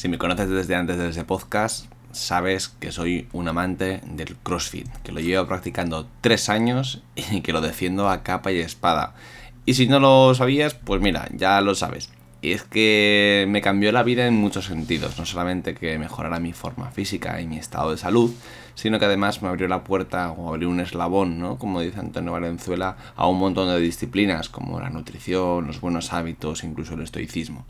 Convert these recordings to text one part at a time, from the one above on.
Si me conoces desde antes de ese podcast, sabes que soy un amante del CrossFit, que lo llevo practicando tres años y que lo defiendo a capa y espada. Y si no lo sabías, pues mira, ya lo sabes. Y es que me cambió la vida en muchos sentidos, no solamente que mejorara mi forma física y mi estado de salud, sino que además me abrió la puerta o abrió un eslabón, ¿no? Como dice Antonio Valenzuela, a un montón de disciplinas como la nutrición, los buenos hábitos, incluso el estoicismo.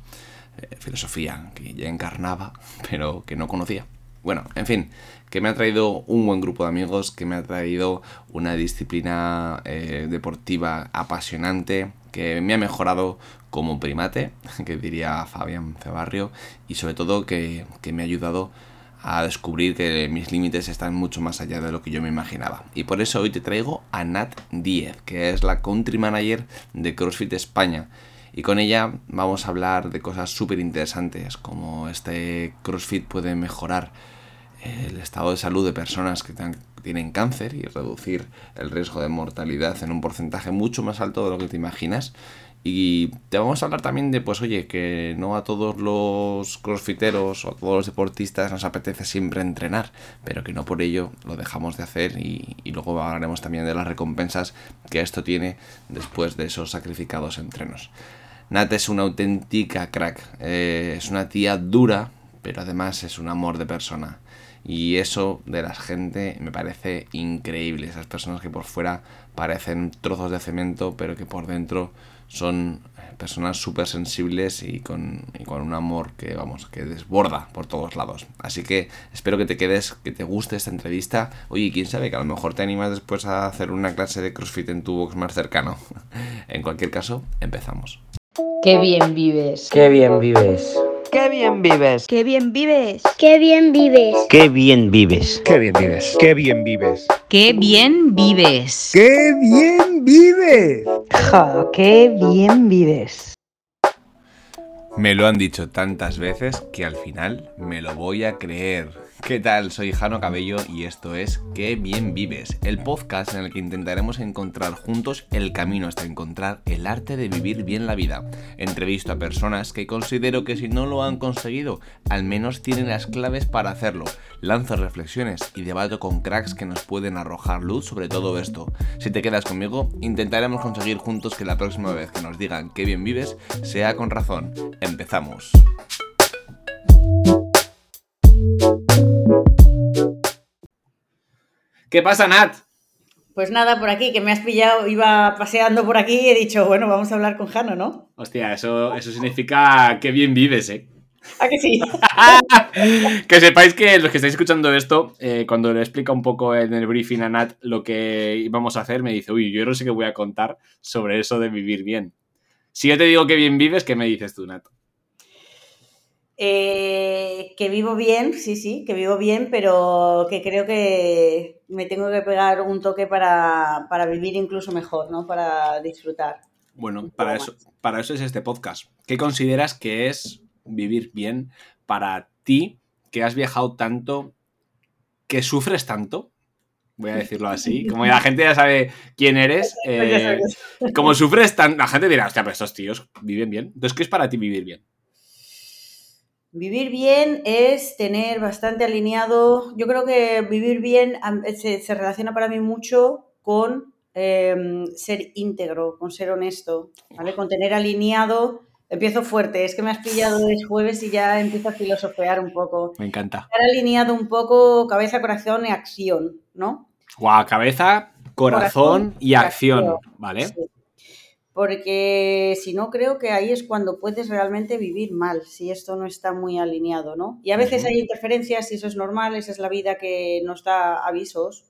Eh, filosofía que ya encarnaba, pero que no conocía. Bueno, en fin, que me ha traído un buen grupo de amigos, que me ha traído una disciplina eh, deportiva apasionante, que me ha mejorado como primate, que diría Fabián Cebarrio, y sobre todo que, que me ha ayudado a descubrir que mis límites están mucho más allá de lo que yo me imaginaba. Y por eso hoy te traigo a Nat Diez, que es la country manager de CrossFit España. Y con ella vamos a hablar de cosas súper interesantes, como este CrossFit puede mejorar el estado de salud de personas que tienen cáncer y reducir el riesgo de mortalidad en un porcentaje mucho más alto de lo que te imaginas. Y te vamos a hablar también de, pues oye, que no a todos los crossfiteros o a todos los deportistas nos apetece siempre entrenar, pero que no por ello lo dejamos de hacer y, luego hablaremos también de las recompensas que esto tiene después de esos sacrificados entrenos. Nat es una auténtica crack, eh, es una tía dura, pero además es un amor de persona. Y eso de la gente me parece increíble. Esas personas que por fuera parecen trozos de cemento, pero que por dentro son personas súper sensibles y con, con, un amor que, vamos, que desborda por todos lados. Así que espero que te quedes, que te guste esta entrevista. Oye, quién sabe que a lo mejor te animas después a hacer una clase de CrossFit en tu box más cercano. en cualquier caso, empezamos. Qué bien vives. Qué bien vives. Qué bien vives. Qué bien vives. Qué bien vives. Qué bien vives. Qué bien vives. Qué bien vives. Qué bien vives. Qué bien vives. Ja, qué bien vives. Me lo han dicho tantas veces que al final me lo voy a creer. ¿Qué tal? Soy Jano Cabello y esto es Qué bien vives, el podcast en el que intentaremos encontrar juntos el camino hasta encontrar el arte de vivir bien la vida. Entrevisto a personas que considero que si no lo han conseguido, al menos tienen las claves para hacerlo. Lanzo reflexiones y debato con cracks que nos pueden arrojar luz sobre todo esto. Si te quedas conmigo, intentaremos conseguir juntos que la próxima vez que nos digan qué bien vives sea con razón. Empezamos. ¿Qué pasa, Nat? Pues nada, por aquí, que me has pillado, iba paseando por aquí y he dicho, bueno, vamos a hablar con Jano, ¿no? Hostia, eso, eso significa que bien vives, ¿eh? ¿A que sí? que sepáis que los que estáis escuchando esto, eh, cuando le explica un poco en el briefing a Nat lo que íbamos a hacer, me dice, uy, yo no sé qué voy a contar sobre eso de vivir bien. Si yo te digo que bien vives, ¿qué me dices tú, Nat? Eh, que vivo bien, sí, sí, que vivo bien, pero que creo que me tengo que pegar un toque para, vivir incluso mejor, ¿no? Para disfrutar. Bueno, para eso, para eso es este podcast. ¿Qué consideras que es vivir bien para ti, que has viajado tanto, que sufres tanto? Voy a decirlo así. Como la gente ya sabe quién eres, eh, como sufres tanto, la gente dirá, hostia, pero estos tíos viven bien. Entonces, ¿qué es para ti vivir bien? Vivir bien es tener bastante alineado, yo creo que vivir bien se, relaciona para mí mucho con em, ser íntegro, con ser honesto, ¿vale? Con tener alineado, empiezo fuerte, es que me has pillado el jueves y ya empiezo a filosofear un poco. Me encanta. Estar alineado un poco cabeza, corazón y acción, ¿no? Guau, cabeza, corazón, y acción, ¿vale? Porque si no creo que ahí es cuando puedes realmente vivir mal, si esto no está muy alineado, ¿no? Y a veces hay interferencias y eso es normal, esa es la vida que nos da avisos,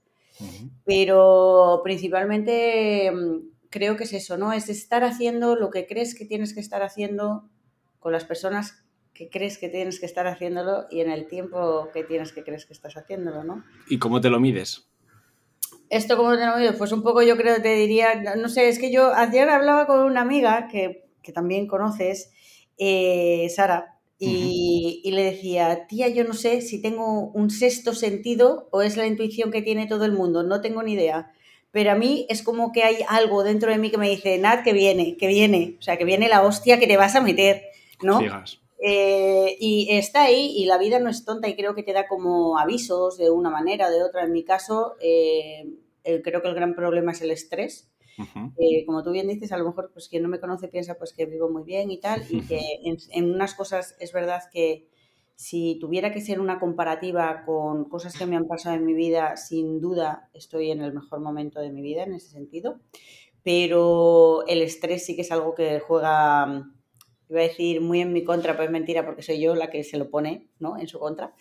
pero principalmente mm, creo que es eso, ¿no? Es estar haciendo lo que crees que tienes que estar haciendo con las personas que crees que tienes que estar haciéndolo y en el tiempo que tienes que crees que estás haciéndolo, ¿no? ¿Y cómo te lo mides? Esto como te lo mides, pues un poco yo creo que te diría, no sé, es que yo ayer hablaba con una amiga que, también conoces, eh, Sara, y, y, le decía, tía, yo no sé si tengo un sexto sentido o es la intuición que tiene todo el mundo, no tengo ni idea. Pero a mí es como que hay algo dentro de mí que me dice, Nat, que viene, que viene, o sea, que viene la hostia que te vas a meter, ¿no? Eh, y está ahí y la vida no es tonta y creo que te da como avisos de una manera, de otra. En mi caso, eh, eh, creo que el gran problema es el estrés. como tú bien dices, a lo mejor pues quien no me conoce piensa pues que vivo muy bien y tal, y que en, unas cosas es verdad que si tuviera que ser una comparativa con cosas que me han pasado en mi vida, sin duda estoy en el mejor momento de mi vida en ese sentido, pero el estrés sí que es algo que juega iba a decir muy en mi contra, pero es mentira porque soy yo la que se lo pone, ¿no? En su contra.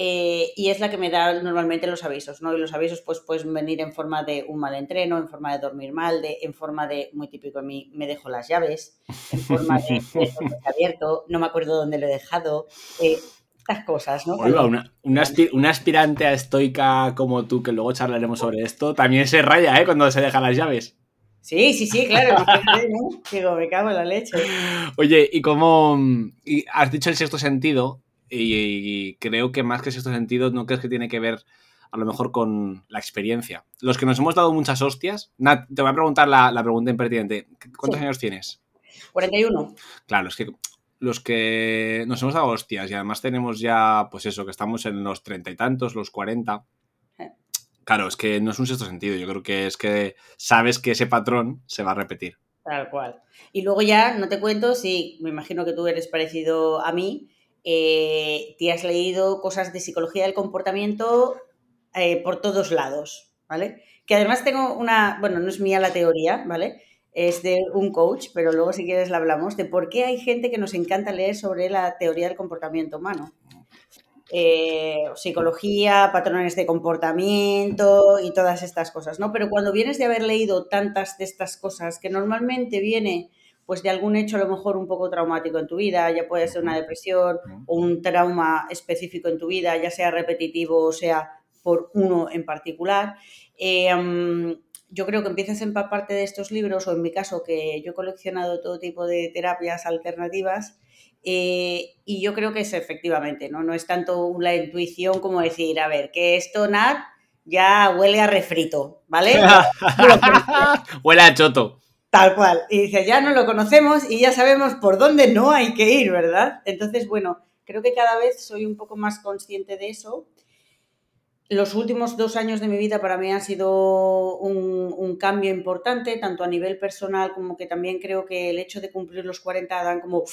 Eh, y es la que me da normalmente los avisos, ¿no? Y los avisos pues pueden venir en forma de un mal entreno, en forma de dormir mal, de, en forma de, muy típico de mí, me dejo las llaves, en forma de, de abierto, no me acuerdo dónde lo he dejado, eh, estas cosas, ¿no? una, una, aspirante a estoica como tú, que luego charlaremos sobre esto, también se raya, ¿eh? Cuando se deja las llaves. Sí, sí, sí, claro. Digo, me cago en la leche. Oye, y como has dicho el sexto sentido, y, creo que más que sexto sentido, ¿no crees que tiene que ver a lo mejor con la experiencia? Los que nos hemos dado muchas hostias, Nat, te voy a preguntar la, pregunta impertinente. ¿Cuántos años tienes? 41. Claro, es que los que nos hemos dado hostias y además tenemos ya, pues eso, que estamos en los treinta y tantos, los cuarenta Claro, es que no es un sexto sentido. Yo creo que es que sabes que ese patrón se va a repetir. Tal cual. Y luego ya, no te cuento, si me imagino que tú eres parecido a mí, eh, te has leído cosas de psicología del comportamiento eh, por todos lados, ¿vale? Que además tengo una, bueno, no es mía la teoría, ¿vale? Es de un coach, pero luego si quieres la hablamos, de por qué hay gente que nos encanta leer sobre la teoría del comportamiento humano. Eh, psicología, patrones de comportamiento y todas estas cosas, ¿no? Pero cuando vienes de haber leído tantas de estas cosas, que normalmente viene pues de algún hecho a lo mejor un poco traumático en tu vida, ya puede ser una depresión o un trauma específico en tu vida, ya sea repetitivo o sea por uno en particular. Eh, yo creo que empiezas a empaparte de estos libros, o en mi caso, que yo he coleccionado todo tipo de terapias alternativas, eh, y yo creo que es efectivamente, ¿no? No es tanto la intuición como decir, a ver, que esto, Nat, ya huele a refrito, ¿vale? huele a choto. Tal cual. Y dice, ya no lo conocemos y ya sabemos por dónde no hay que ir, ¿verdad? Entonces, bueno, creo que cada vez soy un poco más consciente de eso. Los últimos dos años de mi vida para mí han sido un, un, cambio importante, tanto a nivel personal como que también creo que el hecho de cumplir los 40 dan como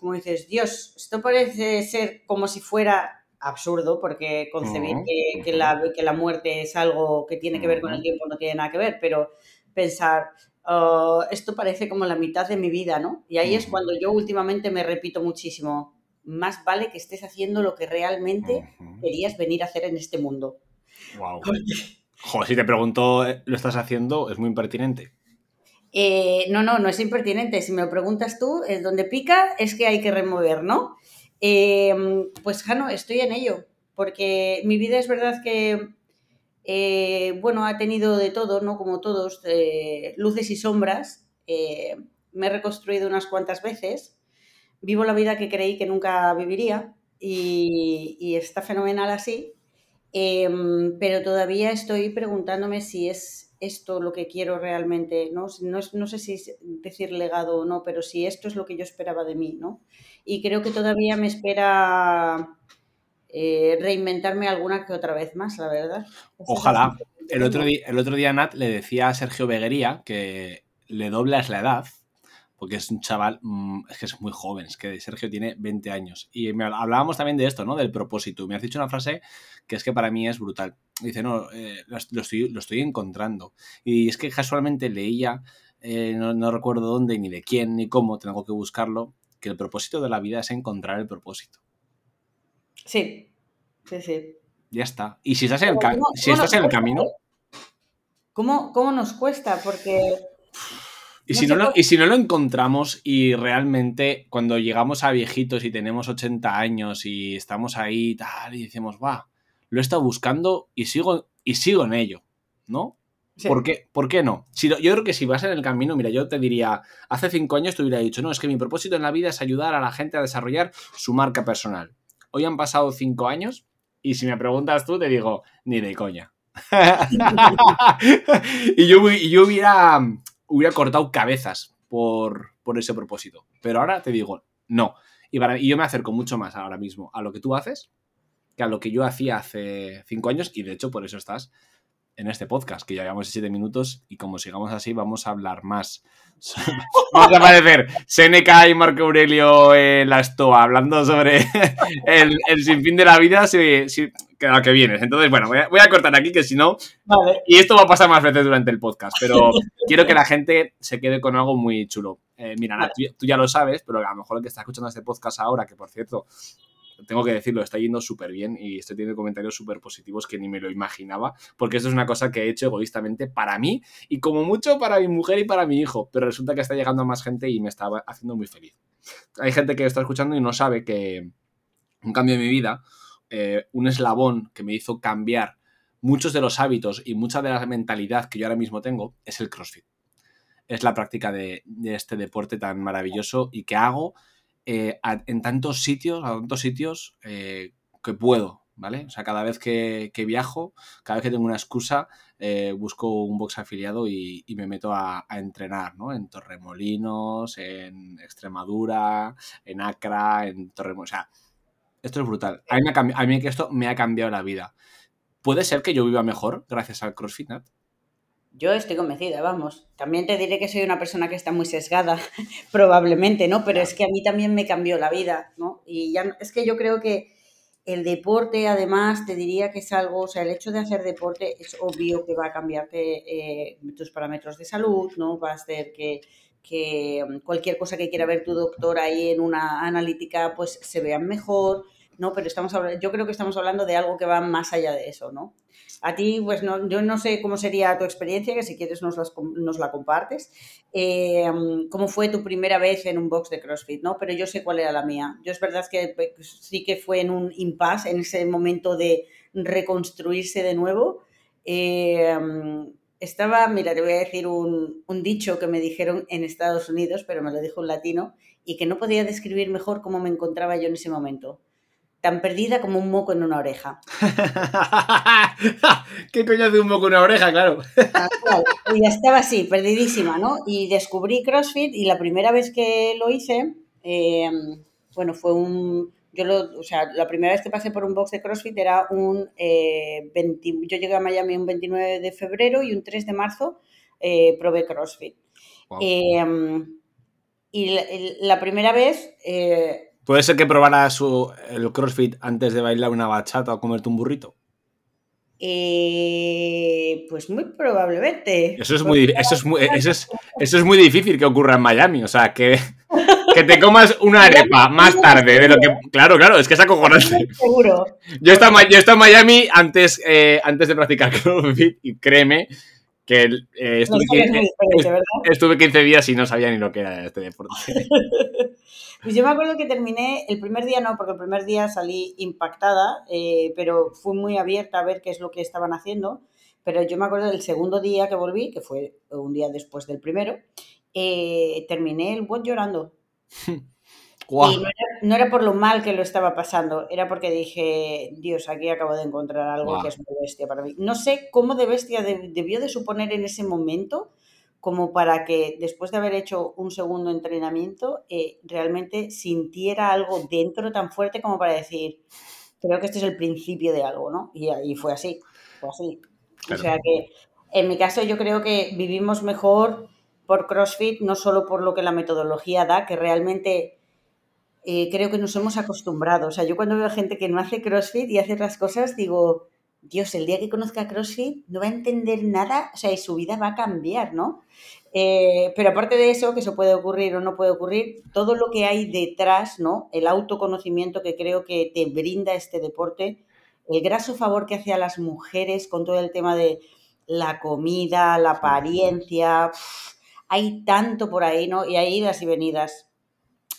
como dices, Dios, esto parece ser como si fuera absurdo, porque concebir que, la, que, la, muerte es algo que tiene que ver con el tiempo no tiene nada que ver, pero pensar, oh, esto parece como la mitad de mi vida, ¿no? Y ahí es cuando yo últimamente me repito muchísimo, más vale que estés haciendo lo que realmente querías venir a hacer en este mundo. Wow. Joder, si te pregunto, eh, ¿lo estás haciendo? Es muy impertinente. Eh, no, no, no es impertinente. Si me lo preguntas tú, es donde pica es que hay que remover, ¿no? Eh, pues Jano, estoy en ello, porque mi vida es verdad que, eh, bueno, ha tenido de todo, ¿no? Como todos, luces y sombras. me he reconstruido unas cuantas veces. Vivo la vida que creí que nunca viviría y, y está fenomenal así. pero todavía estoy preguntándome si es esto lo que quiero realmente, ¿no? No, sé si decir legado o no, pero si esto es lo que yo esperaba de mí, ¿no? Y creo que todavía me espera eh, reinventarme alguna que otra vez más, la verdad. Ojalá. El otro, día, el otro día Nat le decía a Sergio Beguería que le doblas la edad porque es un chaval, mm, es que es muy joven, es que Sergio tiene 20 años. Y me hablábamos también de esto, ¿no? Del propósito. Me has dicho una frase que es que para mí es brutal. Dice, no, eh, lo, estoy, lo, estoy, encontrando. Y es que casualmente leía, eh, no, recuerdo dónde, ni de quién, ni cómo, tengo que buscarlo, que el propósito de la vida es encontrar el propósito. Sí, sí, sí. Ya está. Y si estás en el, si estás en el camino... ¿Cómo, ¿Cómo nos cuesta? Porque y si, no lo, y si no lo encontramos y realmente cuando llegamos a viejitos y tenemos 80 años y estamos ahí tal y decimos, va, lo he estado buscando y sigo, y sigo en ello, ¿no? ¿Por, qué, ¿Por qué no? Si, yo creo que si vas en el camino, mira, yo te diría, hace cinco años te hubiera dicho, no, es que mi propósito en la vida es ayudar a la gente a desarrollar su marca personal. Hoy han pasado cinco años y si me preguntas tú, te digo, ni de coña. y, yo, yo hubiera hubiera cortado cabezas por, ese propósito. Pero ahora te digo, no. Y, para, y yo me acerco mucho más ahora mismo a lo que tú haces que a lo que yo hacía hace cinco años y de hecho por eso estás en este podcast, que ya llevamos siete minutos y como sigamos así vamos a hablar más. vamos a aparecer Seneca y Marco Aurelio en la estoa hablando sobre el, el sinfín de la vida si, si, que, a que vienes. Entonces, bueno, voy a, voy a cortar aquí que si no... Vale. Y esto va a pasar más veces durante el podcast, pero quiero que la gente se quede con algo muy chulo. Eh, mira, tú, tú ya lo sabes, pero a lo mejor el que está escuchando este podcast ahora, que por cierto tengo que decirlo, está yendo súper bien y estoy teniendo comentarios súper positivos que ni me lo imaginaba, porque esto es una cosa que he hecho egoístamente para mí y como mucho para mi mujer y para mi hijo, pero resulta que está llegando a más gente y me está haciendo muy feliz. Hay gente que está escuchando y no sabe que un cambio en mi vida, eh, un eslabón que me hizo cambiar muchos de los hábitos y mucha de la mentalidad que yo ahora mismo tengo es el CrossFit. Es la práctica de, de este deporte tan maravilloso y que hago eh, en tantos sitios, a tantos sitios eh, que puedo, ¿vale? O sea, cada vez que, viajo, cada vez que tengo una excusa, eh, busco un box afiliado y, me meto a, entrenar, ¿no? En Torremolinos, en Extremadura, en Acra, en Torremolinos. O sea, esto es brutal. A mí esto me ha cambiado la vida. ¿Puede ser que yo viva mejor gracias al CrossFit, Nat? Yo estoy convencida, vamos. También te diré que soy una persona que está muy sesgada, probablemente, ¿no? Pero es que a mí también me cambió la vida, ¿no? Y ya es que yo creo que el deporte, además, te diría que es algo, o sea, el hecho de hacer deporte es obvio que va a cambiarte eh, tus parámetros de salud, ¿no? Va a hacer que, que cualquier cosa que quiera ver tu doctor ahí en una analítica, pues se vean mejor, ¿no? Pero estamos yo creo que estamos hablando de algo que va más allá de eso, ¿no? A ti, pues no, yo no sé cómo sería tu experiencia, que si quieres nos, las, la compartes. Eh, ¿Cómo fue tu primera vez en un box de CrossFit? ¿no? Pero yo sé cuál era la mía. Yo es verdad que sí que fue en un impasse, en ese momento de reconstruirse de nuevo. Eh, estaba, mira, te voy a decir un, un, dicho que me dijeron en Estados Unidos, pero me lo dijo un latino, y que no podía describir mejor cómo me encontraba yo en ese momento tan perdida como un moco en una oreja. ¿Qué coño hace un moco en una oreja? Claro. y ya estaba así, perdidísima, ¿no? Y descubrí CrossFit y la primera vez que lo hice, eh, bueno, fue un... Yo lo, o sea, la primera vez que pasé por un box de CrossFit era un eh, 20, yo llegué a Miami un 29 de febrero y un 3 de marzo eh, probé CrossFit. Wow. Eh, y la, la, primera vez eh, ¿Puede ser que probara su, el CrossFit antes de bailar una bachata o comerte un burrito? Eh, pues muy probablemente. Eso es muy, eso es muy, eso es, eso es muy difícil que ocurra en Miami. O sea, que, que te comas una arepa más tarde de lo que. Claro, claro, es que es acojonante. Seguro. Yo he estado, yo en Miami antes, eh, antes de practicar CrossFit y créeme que eh, estuve, no 15, estuve 15 días y no sabía ni lo que era este deporte. Pues yo me acuerdo que terminé, el primer día no, porque el primer día salí impactada, eh, pero fui muy abierta a ver qué es lo que estaban haciendo. Pero yo me acuerdo del segundo día que volví, que fue un día después del primero, eh, terminé el bot llorando. Wow. Y no era, no era, por lo mal que lo estaba pasando, era porque dije, Dios, aquí acabo de encontrar algo wow. que es muy bestia para mí. No sé cómo de bestia de, debió de suponer en ese momento como para que después de haber hecho un segundo entrenamiento eh, realmente sintiera algo dentro tan fuerte como para decir, creo que este es el principio de algo, ¿no? Y, y fue así, fue así. Claro. O sea que en mi caso yo creo que vivimos mejor por CrossFit, no solo por lo que la metodología da, que realmente eh, creo que nos hemos acostumbrado. O sea, yo cuando veo a gente que no hace CrossFit y hace otras cosas, digo, Dios, el día que conozca CrossFit no va a entender nada, o sea, y su vida va a cambiar, ¿no? Eh, pero aparte de eso, que eso puede ocurrir o no puede ocurrir, todo lo que hay detrás, ¿no? El autoconocimiento que creo que te brinda este deporte, el graso favor que hace a las mujeres con todo el tema de la comida, la apariencia, hay tanto por ahí, ¿no? Y hay idas y venidas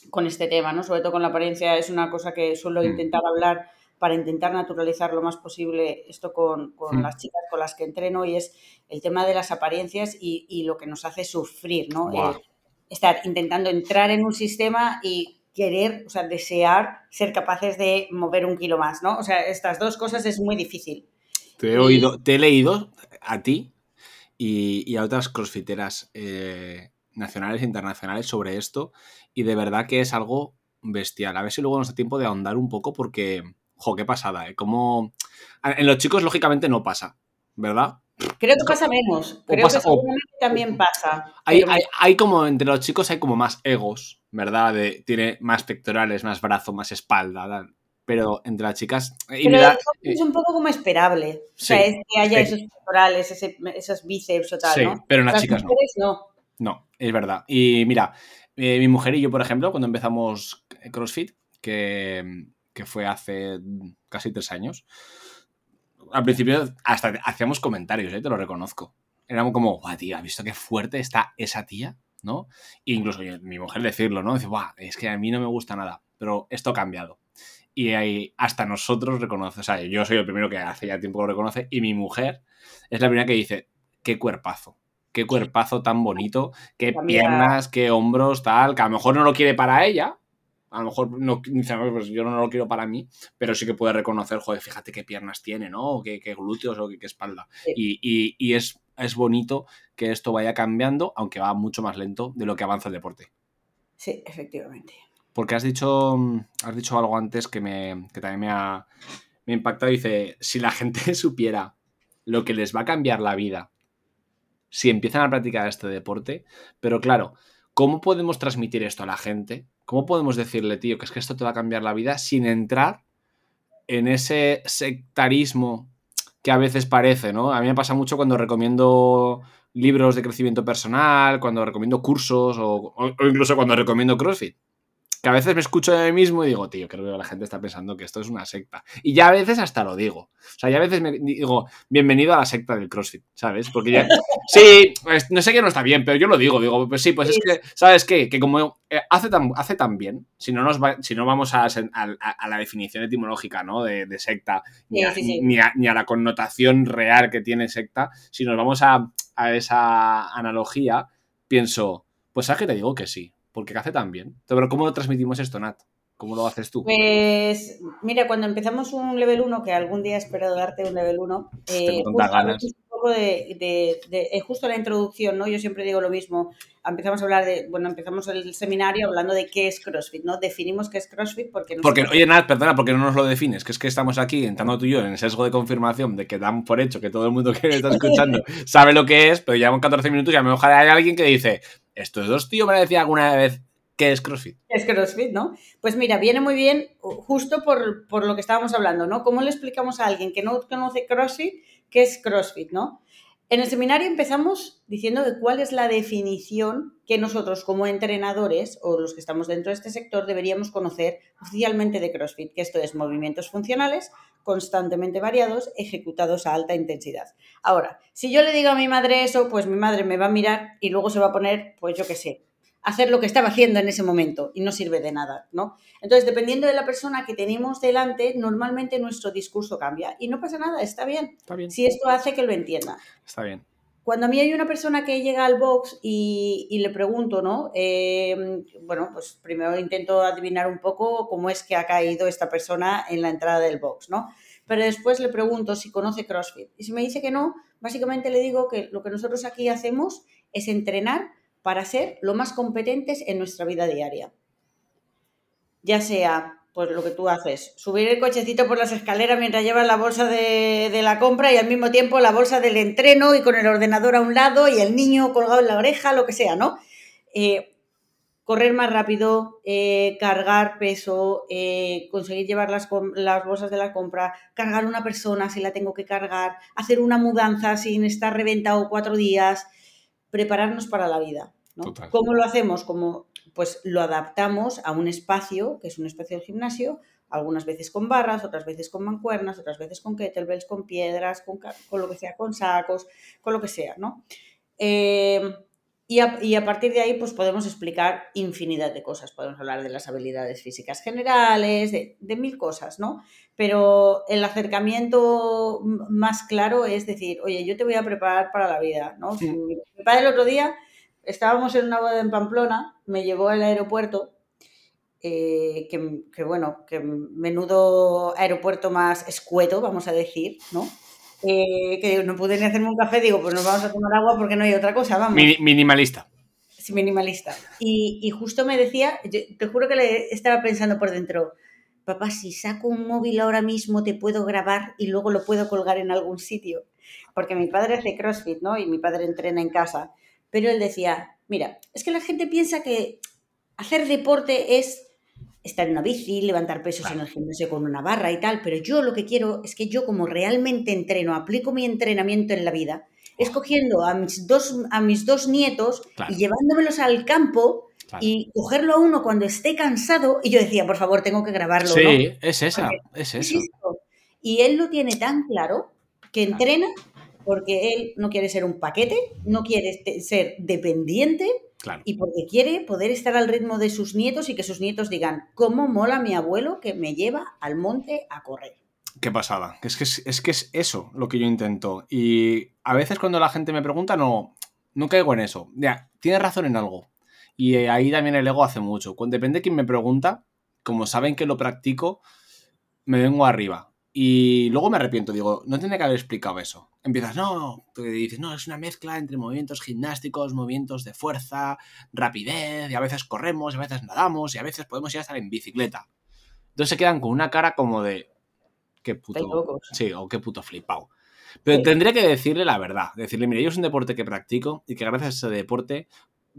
con este tema, ¿no? Sobre todo con la apariencia, es una cosa que suelo intentar hablar para intentar naturalizar lo más posible esto con, con las chicas con las que entreno y es el tema de las apariencias y, y lo que nos hace sufrir, ¿no? Wow. Eh, estar intentando entrar en un sistema y querer, o sea, desear ser capaces de mover un kilo más, ¿no? O sea, estas dos cosas es muy difícil. Te he oído, te he leído a ti y, y a otras crossfiteras eh, nacionales e internacionales sobre esto y de verdad que es algo bestial. A ver si luego nos da tiempo de ahondar un poco porque, jo, qué pasada, ¿eh? Como... En los chicos, lógicamente, no pasa, ¿verdad? Creo que pasa menos. Creo pasa- que seguramente también pasa. Hay, pero- hay, hay como, entre los chicos hay como más egos, ¿verdad? De, tiene más pectorales, más brazo, más espalda, tal. Pero entre las chicas... Y pero mira, es un poco como esperable. O sea, es que haya sí. esos pectorales, ese- esos bíceps o tal, Sí, ¿no? pero en las chicas no. mujeres no. No, es verdad. Y mira, eh, mi mujer y yo, por ejemplo, cuando empezamos CrossFit, que, que fue hace casi tres años, al principio hasta hacíamos comentarios, ¿eh? te lo reconozco. Éramos como, guau, tío, ¿has visto qué fuerte está esa tía? ¿No? E incluso mi mujer decirlo, ¿no? Dice, guau, es que a mí no me gusta nada, pero esto ha cambiado. Y ahí hasta nosotros reconoce, o sea, yo soy el primero que hace ya tiempo lo reconoce, y mi mujer es la primera que dice, qué cuerpazo, qué cuerpazo tan bonito, qué piernas, qué hombros, tal, que a lo mejor no lo quiere para ella, a lo mejor no, dice, "No, pues yo no lo quiero para mí, pero sí que puede reconocer, joder, fíjate qué piernas tiene, ¿no? O qué, qué glúteos o qué, qué espalda. Sí. Y, y- y es, es bonito que esto vaya cambiando, aunque va mucho más lento de lo que avanza el deporte. Sí, efectivamente. Porque has dicho, has dicho algo antes que, me, que también me ha, me ha impactado. Dice, si la gente supiera lo que les va a cambiar la vida si empiezan a practicar este deporte, pero claro, ¿cómo podemos transmitir esto a la gente? ¿Cómo podemos decirle, tío, que es que esto te va a cambiar la vida sin entrar en ese sectarismo que a veces parece, ¿no? A mí me pasa mucho cuando recomiendo libros de crecimiento personal, cuando recomiendo cursos o, o- incluso cuando recomiendo CrossFit. Que a veces me escucho de mí mismo y digo, tío, creo que la gente está pensando que esto es una secta. Y ya a veces hasta lo digo. O sea, ya a veces me digo, bienvenido a la secta del CrossFit, ¿sabes? Porque ya. Sí, no sé que no está bien, pero yo lo digo. Digo, pues sí, pues es que, ¿sabes qué? Que como eh, hace, tan, hace tan bien, si no, nos va- si no vamos a, a- a- a la definición etimológica, ¿no? De, de secta, ni a, Sí, sí, sí. Ni, a, ni a la connotación real que tiene secta, si nos vamos a, a esa analogía, pienso, pues ¿sabes que te digo que sí? Porque hace tan bien. Pero ¿cómo lo transmitimos esto, Nat? ¿Cómo lo haces tú? Pues mira, cuando empezamos un level 1, que algún día espero darte un level 1, eh, justo ganas. hablamos un poco de, de- de- justo la introducción, ¿no? Yo siempre digo lo mismo. Empezamos a hablar de, bueno, empezamos el seminario hablando de qué es CrossFit, ¿no? Definimos qué es CrossFit porque Porque, nosotros- oye, Nat, perdona, porque no nos lo defines, que es que estamos aquí entrando tú y yo en el sesgo de confirmación de que dan por hecho que todo el mundo que está escuchando sabe lo que es, pero llevamos 14 minutos y a lo mejor hay alguien que dice, estos dos tíos me decían alguna vez qué es CrossFit. es CrossFit, ¿no? Pues mira, viene muy bien justo por, por lo que estábamos hablando, ¿no? ¿Cómo le explicamos a alguien que no conoce CrossFit qué es CrossFit, ¿no? En el seminario empezamos diciendo de cuál es la definición que nosotros como entrenadores o los que estamos dentro de este sector deberíamos conocer oficialmente de CrossFit, que esto es movimientos funcionales constantemente variados, ejecutados a alta intensidad. Ahora, si yo le digo a mi madre eso, pues mi madre me va a mirar y luego se va a poner, pues yo qué sé, hacer lo que estaba haciendo en ese momento y no sirve de nada, ¿no? Entonces, dependiendo de la persona que tenemos delante, normalmente nuestro discurso cambia y no pasa nada, está bien. Está bien. Si esto hace que lo entienda. Está bien. Cuando a mí hay una persona que llega al box y, y le pregunto, ¿no? Eh, bueno, pues primero intento adivinar un poco cómo es que ha caído esta persona en la entrada del box, ¿no? Pero después le pregunto si conoce CrossFit. Y si me dice que no, básicamente le digo que lo que nosotros aquí hacemos es entrenar para ser lo más competentes en nuestra vida diaria. Ya sea, pues lo que tú haces, subir el cochecito por las escaleras mientras llevas la bolsa de, la compra y al mismo tiempo la bolsa del entreno y con el ordenador a un lado y el niño colgado en la oreja, lo que sea, ¿no? Eh, correr más rápido, eh, cargar peso, eh, conseguir llevar las, las bolsas de la compra, cargar una persona si la tengo que cargar, hacer una mudanza sin estar reventado cuatro días, prepararnos para la vida. ¿no? Total. ¿Cómo lo hacemos? Como, pues lo adaptamos a un espacio, que es un espacio del gimnasio, algunas veces con barras, otras veces con mancuernas, otras veces con kettlebells, con piedras, con, con lo que sea, con sacos, con lo que sea, ¿no? Eh, y, a, y a partir de ahí, pues podemos explicar infinidad de cosas. Podemos hablar de las habilidades físicas generales, de, de mil cosas, ¿no? Pero el acercamiento más claro es decir, oye, yo te voy a preparar para la vida, ¿no? Sí. Mi mi padre el otro día, estábamos en una boda en Pamplona, me llevó al aeropuerto, eh, que, que, bueno, que menudo aeropuerto más escueto, vamos a decir, ¿no? Eh, que no pude ni hacerme un café, digo, pues nos vamos a tomar agua porque no hay otra cosa, vamos. Mini- minimalista. Sí, minimalista. Y, y justo me decía, yo te juro que le estaba pensando por dentro, papá, si saco un móvil ahora mismo te puedo grabar y luego lo puedo colgar en algún sitio. Porque mi padre hace CrossFit, ¿no? Y mi padre entrena en casa. Pero él decía, mira, es que la gente piensa que hacer deporte es estar en una bici, levantar pesos en el gimnasio con una barra y tal, pero yo lo que quiero es que yo como realmente entreno, aplico mi entrenamiento en la vida, escogiendo a mis dos, a mis dos nietos y llevándomelos al campo y cogerlo a uno cuando esté cansado. Y yo decía, por favor, tengo que grabarlo. Sí, es esa, es eso. Y él lo tiene tan claro que entrena porque él no quiere ser un paquete, no quiere ser dependiente y porque quiere poder estar al ritmo de sus nietos y que sus nietos digan, ¿cómo mola mi abuelo que me lleva al monte a correr? Qué pasada. Es que es, que es eso lo que yo intento. Y a veces cuando la gente me pregunta, no, no caigo en eso. Ya, tienes razón en algo. Y ahí también el ego hace mucho. Cuando depende de quién me pregunta, como saben que lo practico, me vengo arriba. Y luego me arrepiento, digo, no tiene que haber explicado eso. Empiezas, no, tú dices, no, es una mezcla entre movimientos gimnásticos, movimientos de fuerza, rapidez, y a veces corremos, y a veces nadamos, y a veces podemos ir a estar en bicicleta. Entonces se quedan con una cara como de, qué puto, sí, o qué puto flipado. Pero tendría que decirle la verdad, decirle, mire, yo es un deporte que practico y que gracias a ese deporte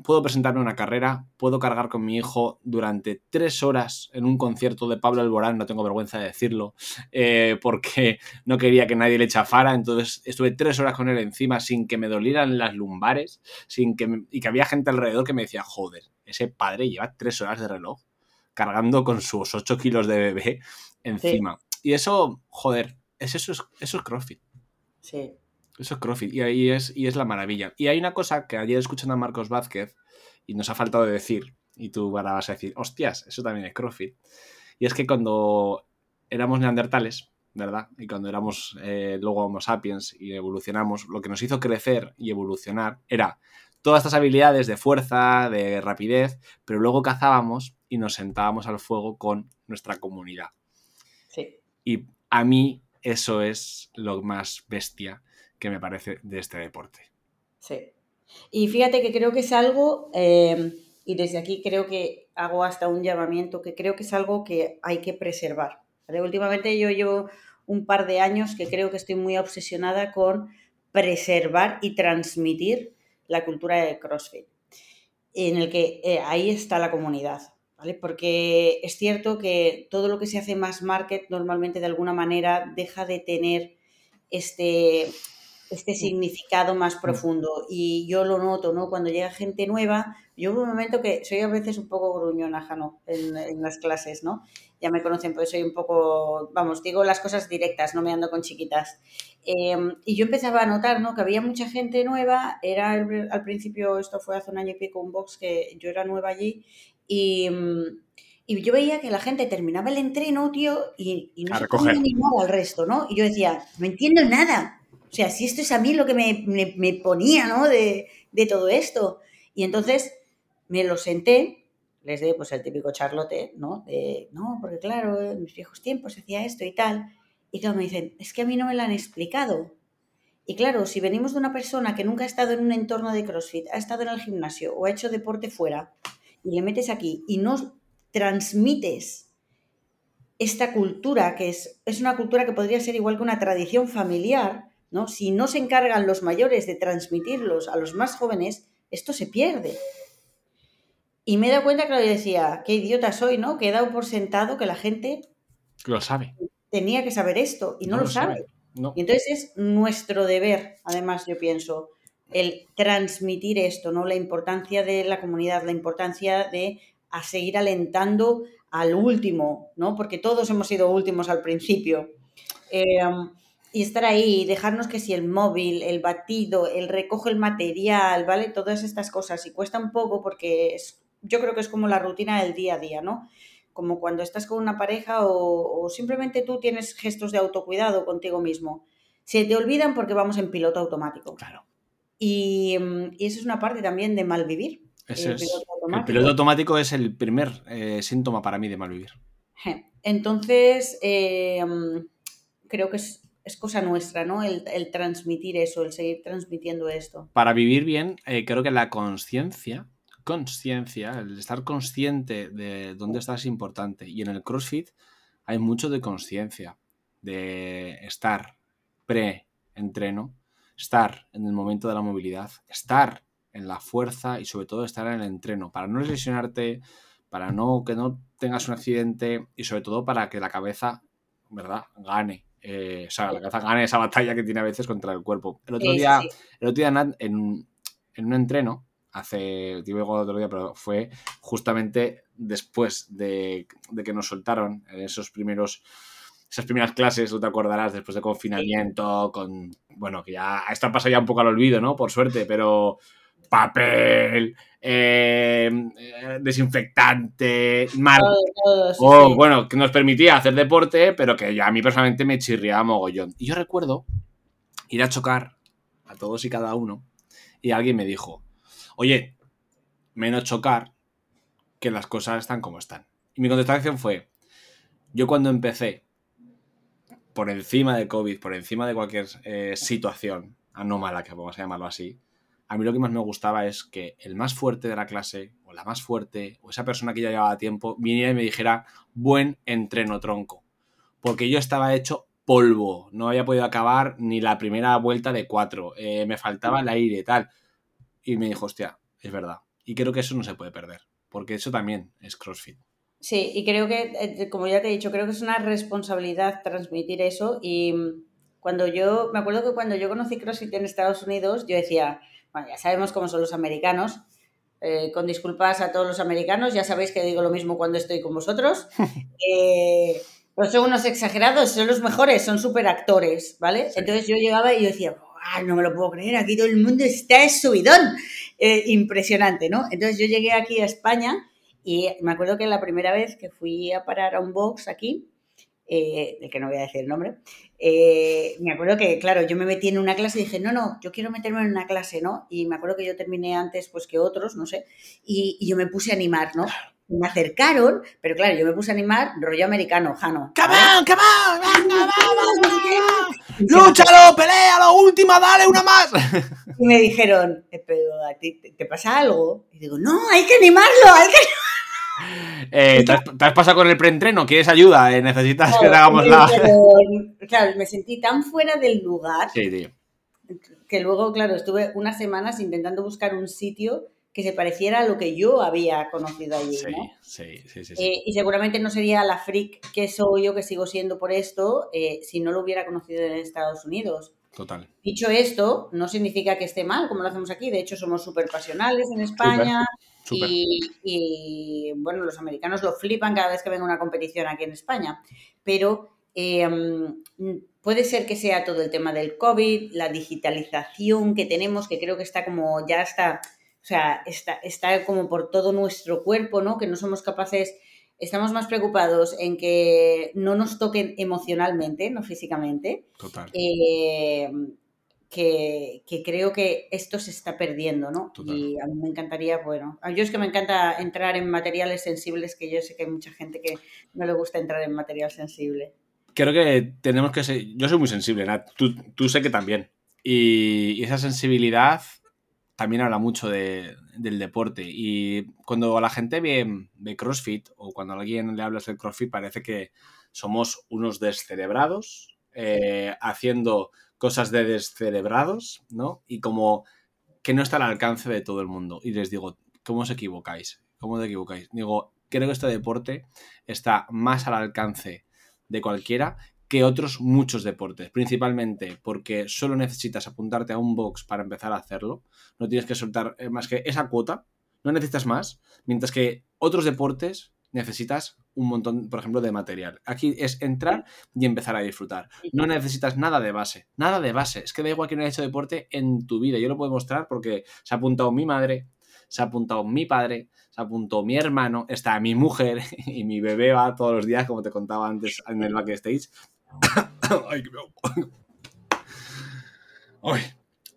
puedo presentarme una carrera, puedo cargar con mi hijo durante tres horas en un concierto de Pablo Alborán, no tengo vergüenza de decirlo, eh, porque no quería que nadie le chafara, entonces estuve tres horas con él encima sin que me dolieran las lumbares, sin que y que había gente alrededor que me decía, joder, ese padre lleva tres horas de reloj cargando con sus ocho kilos de bebé encima. Y eso, joder, es eso, es, eso es CrossFit. Sí. Eso es CrossFit y ahí es, y es la maravilla. Y hay una cosa que ayer escuchando a Marcos Vázquez y nos ha faltado de decir, y tú ahora vas a decir, hostias, eso también es CrossFit. Y es que cuando éramos neandertales, ¿verdad? Y cuando éramos eh, luego Homo sapiens y evolucionamos, lo que nos hizo crecer y evolucionar era todas estas habilidades de fuerza, de rapidez, pero luego cazábamos y nos sentábamos al fuego con nuestra comunidad. Sí. Y a mí eso es lo más bestia que me parece de este deporte. Sí. Y fíjate que creo que es algo, eh, y desde aquí creo que hago hasta un llamamiento, que creo que es algo que hay que preservar. Últimamente yo llevo un par de años que creo que estoy muy obsesionada con preservar y transmitir la cultura de CrossFit, en el que eh, ahí está la comunidad. ¿Vale? Porque es cierto que todo lo que se hace más market normalmente de alguna manera deja de tener este, este significado más profundo. Y yo lo noto, ¿no? Cuando llega gente nueva, yo hubo un momento que soy a veces un poco gruñona, Jano, en, en las clases, ¿no? Ya me conocen, pues soy un poco, vamos, digo las cosas directas, no me ando con chiquitas. Em, y yo empezaba a notar, ¿no? Que había mucha gente nueva, era al principio, esto fue hace un año y pico, un box que yo era nueva allí, y, y yo veía que la gente terminaba el entreno, tío, y, y no se animar al resto, ¿no? Y yo decía, no entiendo nada o sea, si esto es a mí lo que me, ponía, ¿no? De, todo esto. Y entonces me lo senté, les di pues el típico charlote, ¿no? De, no, porque claro, en mis viejos tiempos hacía esto y tal. Y todos me dicen, es que a mí no me lo han explicado. Y claro, si venimos de una persona que nunca ha estado en un entorno de CrossFit, ha estado en el gimnasio o ha hecho deporte fuera, y le metes aquí y no transmites esta cultura, que es, es una cultura que podría ser igual que una tradición familiar, ¿no? Si no se encargan los mayores de transmitirlos a los más jóvenes, esto se pierde. Y me he dado cuenta que lo decía, qué idiota soy, ¿no? Que he dado por sentado que la gente lo sabe. Tenía que saber esto y no, lo, sabe. Y entonces es nuestro deber, además, yo pienso, el transmitir esto, ¿no? La importancia de la comunidad, la importancia de a seguir alentando al último, ¿no? Porque todos hemos sido últimos al principio. Eh, y estar ahí, dejarnos que si el móvil, el batido, el recojo el material, ¿vale? Todas estas cosas. Y cuesta un poco porque es, yo creo que es como la rutina del día a día, ¿no? Como cuando estás con una pareja o, simplemente tú tienes gestos de autocuidado contigo mismo. Se te olvidan porque vamos en piloto automático. Claro. Y, mm, y eso es una parte también de malvivir. Eso el, piloto el piloto automático es el primer eh, síntoma para mí de malvivir. Entonces, eh, mm, creo que es es cosa nuestra, ¿no? El, transmitir eso, el seguir transmitiendo esto. Para vivir bien, eh, creo que la conciencia conciencia, el estar consciente de dónde estás es importante. Y en el CrossFit hay mucho de conciencia, de estar pre-entreno, estar en el momento de la movilidad, estar en la fuerza y sobre todo estar en el entreno, para no lesionarte, para no que no tengas un accidente y sobre todo para que la cabeza, ¿verdad?, gane. Eh, o sea, la cabeza gane esa batalla que tiene a veces contra el cuerpo. El otro día, El otro día en, en un entreno, hace, digo el otro día, pero fue justamente después de, de, que nos soltaron en esos primeros, esas primeras clases, tú te acordarás, después de confinamiento, con, bueno, que ya, esto ha pasado ya un poco al olvido, ¿no? Por suerte, pero papel, eh, desinfectante, mal. Oh, bueno, que nos permitía hacer deporte, pero que ya a mí personalmente me chirriaba mogollón. Y yo recuerdo ir a chocar a todos y cada uno y alguien me dijo, oye, menos chocar que las cosas están como están. Y mi contestación fue, yo cuando empecé, por encima de COVID, por encima de cualquier eh, situación anómala, que vamos a llamarlo así, a mí lo que más me gustaba es que el más fuerte de la clase, o la más fuerte, o esa persona que ya llevaba tiempo, viniera y me dijera, buen entreno tronco. Porque yo estaba hecho polvo, no había podido acabar ni la primera vuelta de cuatro, eh, me faltaba el aire tal. Y me dijo, hostia, es verdad. Y creo que eso no se puede perder, porque eso también es CrossFit. Sí, y creo que, eh, como ya te he dicho, creo que es una responsabilidad transmitir eso. Y cuando yo, me acuerdo que cuando yo conocí CrossFit en Estados Unidos, yo decía, bueno, ya sabemos cómo son los americanos. Eh, con disculpas a todos los americanos, ya sabéis que digo lo mismo cuando estoy con vosotros. Eh, pues son unos exagerados, son los mejores, son súper actores, ¿vale? Entonces yo llegaba y yo decía, no me lo puedo creer, aquí todo el mundo está subidón. Eh, impresionante, ¿no? Entonces yo llegué aquí a España y me acuerdo que la primera vez que fui a parar a un box aquí, eh, de que no voy a decir el nombre, eh, me acuerdo que, claro, yo me metí en una clase y dije, no, no, yo quiero meterme en una clase, ¿no? Y me acuerdo que yo terminé antes pues que otros, no sé, y, y yo me puse a animar, ¿no? me acercaron, pero claro, yo me puse a animar rollo americano, Jano. ¡Come on, come on! ¡Lúchalo, peléalo, última, dale una más! Y me dijeron, eh, pero a ti te pasa algo. Y digo, no, hay que animarlo, hay que eh, ¿te, has, pasado con el preentreno? ¿Quieres ayuda? Eh, ¿Necesitas que te hagamos la...? claro, me sentí tan fuera del lugar sí, tío. que luego, claro, estuve unas semanas intentando buscar un sitio que se pareciera a lo que yo había conocido allí. Sí, ¿no? sí, sí, sí, eh, y seguramente no sería la freak que soy yo, que sigo siendo por esto, eh, si no lo hubiera conocido en Estados Unidos. Total. Dicho esto, no significa que esté mal, como lo hacemos aquí. De hecho, somos súper pasionales en España. Súper. Y, y, bueno, los americanos lo flipan cada vez que venga una competición aquí en España. Pero eh, puede ser que sea todo el tema del COVID, la digitalización que tenemos, que creo que está como ya está o sea, está, está como por todo nuestro cuerpo, ¿no? Que no somos capaces, estamos más preocupados en que no nos toquen emocionalmente, no físicamente. Total. Eh, que, que, creo que esto se está perdiendo, ¿no? Total. Y a mí me encantaría, bueno, a yo es que me encanta entrar en materiales sensibles, que yo sé que hay mucha gente que no le gusta entrar en material sensible. Creo que tenemos que ser, yo soy muy sensible, Nat, tú, tú sé que también. Y, y esa sensibilidad también habla mucho de, del deporte. Y cuando la gente ve, ve, CrossFit o cuando a alguien le hablas del CrossFit, parece que somos unos descerebrados eh, haciendo cosas de descerebrados, ¿no? Y como que no está al alcance de todo el mundo. Y les digo, ¿cómo os equivocáis? ¿Cómo os equivocáis? Digo, creo que este deporte está más al alcance de cualquiera que otros muchos deportes, principalmente porque solo necesitas apuntarte a un box para empezar a hacerlo, no tienes que soltar eh, más que esa cuota, no necesitas más, mientras que otros deportes necesitas un montón, por ejemplo, de material. Aquí es entrar y empezar a disfrutar. No necesitas nada de base, nada de base. Es que da igual que no hayas hecho deporte en tu vida. Yo lo puedo mostrar porque se ha apuntado mi madre, se ha apuntado mi padre, se ha apuntado mi hermano, está mi mujer y mi bebé va todos los días, como te contaba antes en el backstage. Ay,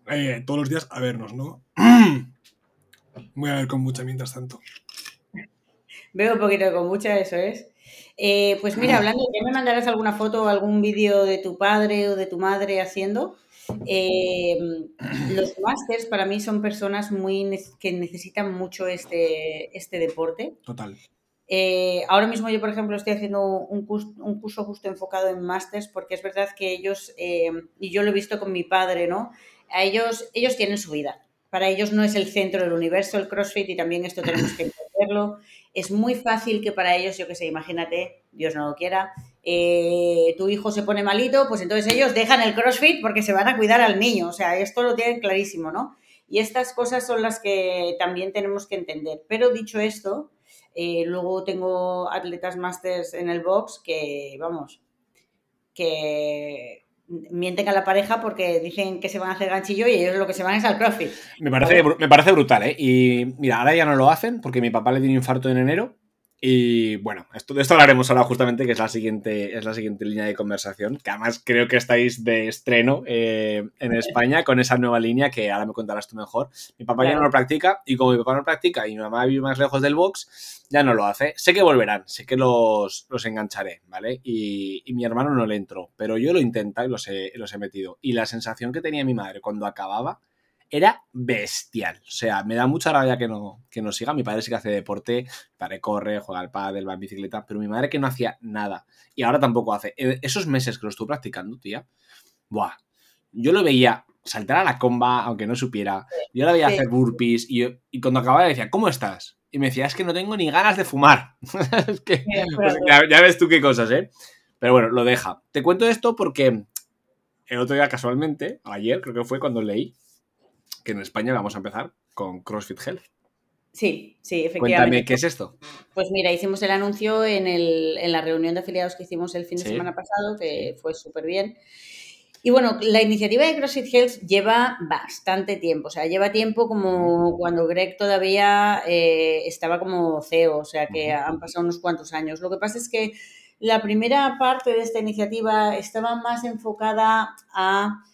Ay, eh, todos los días a vernos, ¿no? Voy a ver con mucha mientras tanto. Veo un poquito con mucha, eso es. Eh, pues mira, hablando, ¿ya me mandarás alguna foto o algún vídeo de tu padre o de tu madre haciendo? Eh, los másters para mí son personas muy que necesitan mucho este, este deporte. Total. Eh, ahora mismo yo, por ejemplo, estoy haciendo un curso, un curso justo enfocado en másters porque es verdad que ellos, eh, y yo lo he visto con mi padre, ¿no? A ellos, ellos tienen su vida. Para ellos no es el centro del universo el CrossFit y también esto tenemos que entenderlo. Es muy fácil que para ellos, yo que sé, imagínate, Dios no lo quiera, eh, tu hijo se pone malito, pues entonces ellos dejan el CrossFit porque se van a cuidar al niño. O sea, esto lo tienen clarísimo, ¿no? Y estas cosas son las que también tenemos que entender. Pero dicho esto, eh, luego tengo atletas masters en el box que, vamos, que mienten a la pareja porque dicen que se van a hacer ganchillo y ellos lo que se van es al CrossFit. Me parece, me parece brutal, ¿eh? Y mira, ahora ya no lo hacen porque mi papá le dio un infarto en enero y bueno, esto, de esto hablaremos ahora justamente, que es la siguiente, es la siguiente línea de conversación, que además creo que estáis de estreno eh, en España con esa nueva línea que ahora me contarás tú mejor. Mi papá ya no lo practica y como mi papá no lo practica y mi mamá vive más lejos del box, ya no lo hace. Sé que volverán, sé que los, los engancharé, ¿vale? Y, y, mi hermano no le entró, pero yo lo intento y los he, los he metido. Y la sensación que tenía mi madre cuando acababa era bestial. O sea, me da mucha rabia que no, que no siga. Mi padre sí que hace deporte, mi padre corre, juega al pádel, va en bicicleta, pero mi madre que no hacía nada. Y ahora tampoco hace. E, esos meses que lo estuve practicando, tía, buah, yo lo veía saltar a la comba, aunque no supiera. Yo la veía hacer burpees y, y cuando acababa decía, ¿cómo estás? Y me decía, es que no tengo ni ganas de fumar. es que, pues, ya, ya ves tú qué cosas, ¿eh? Pero bueno, lo deja. Te cuento esto porque el otro día, casualmente, ayer creo que fue cuando leí que en España vamos a empezar con CrossFit Health. Sí, sí, efectivamente. Cuéntame, ¿qué es esto? Pues mira, hicimos el anuncio en, el, en la reunión de afiliados que hicimos el fin de semana pasado, que fue súper bien. Y bueno, la iniciativa de CrossFit Health lleva bastante tiempo, o sea, lleva tiempo como cuando Greg todavía eh, estaba como CEO, o sea, que han pasado unos cuantos años. Lo que pasa es que la primera parte de esta iniciativa estaba más enfocada a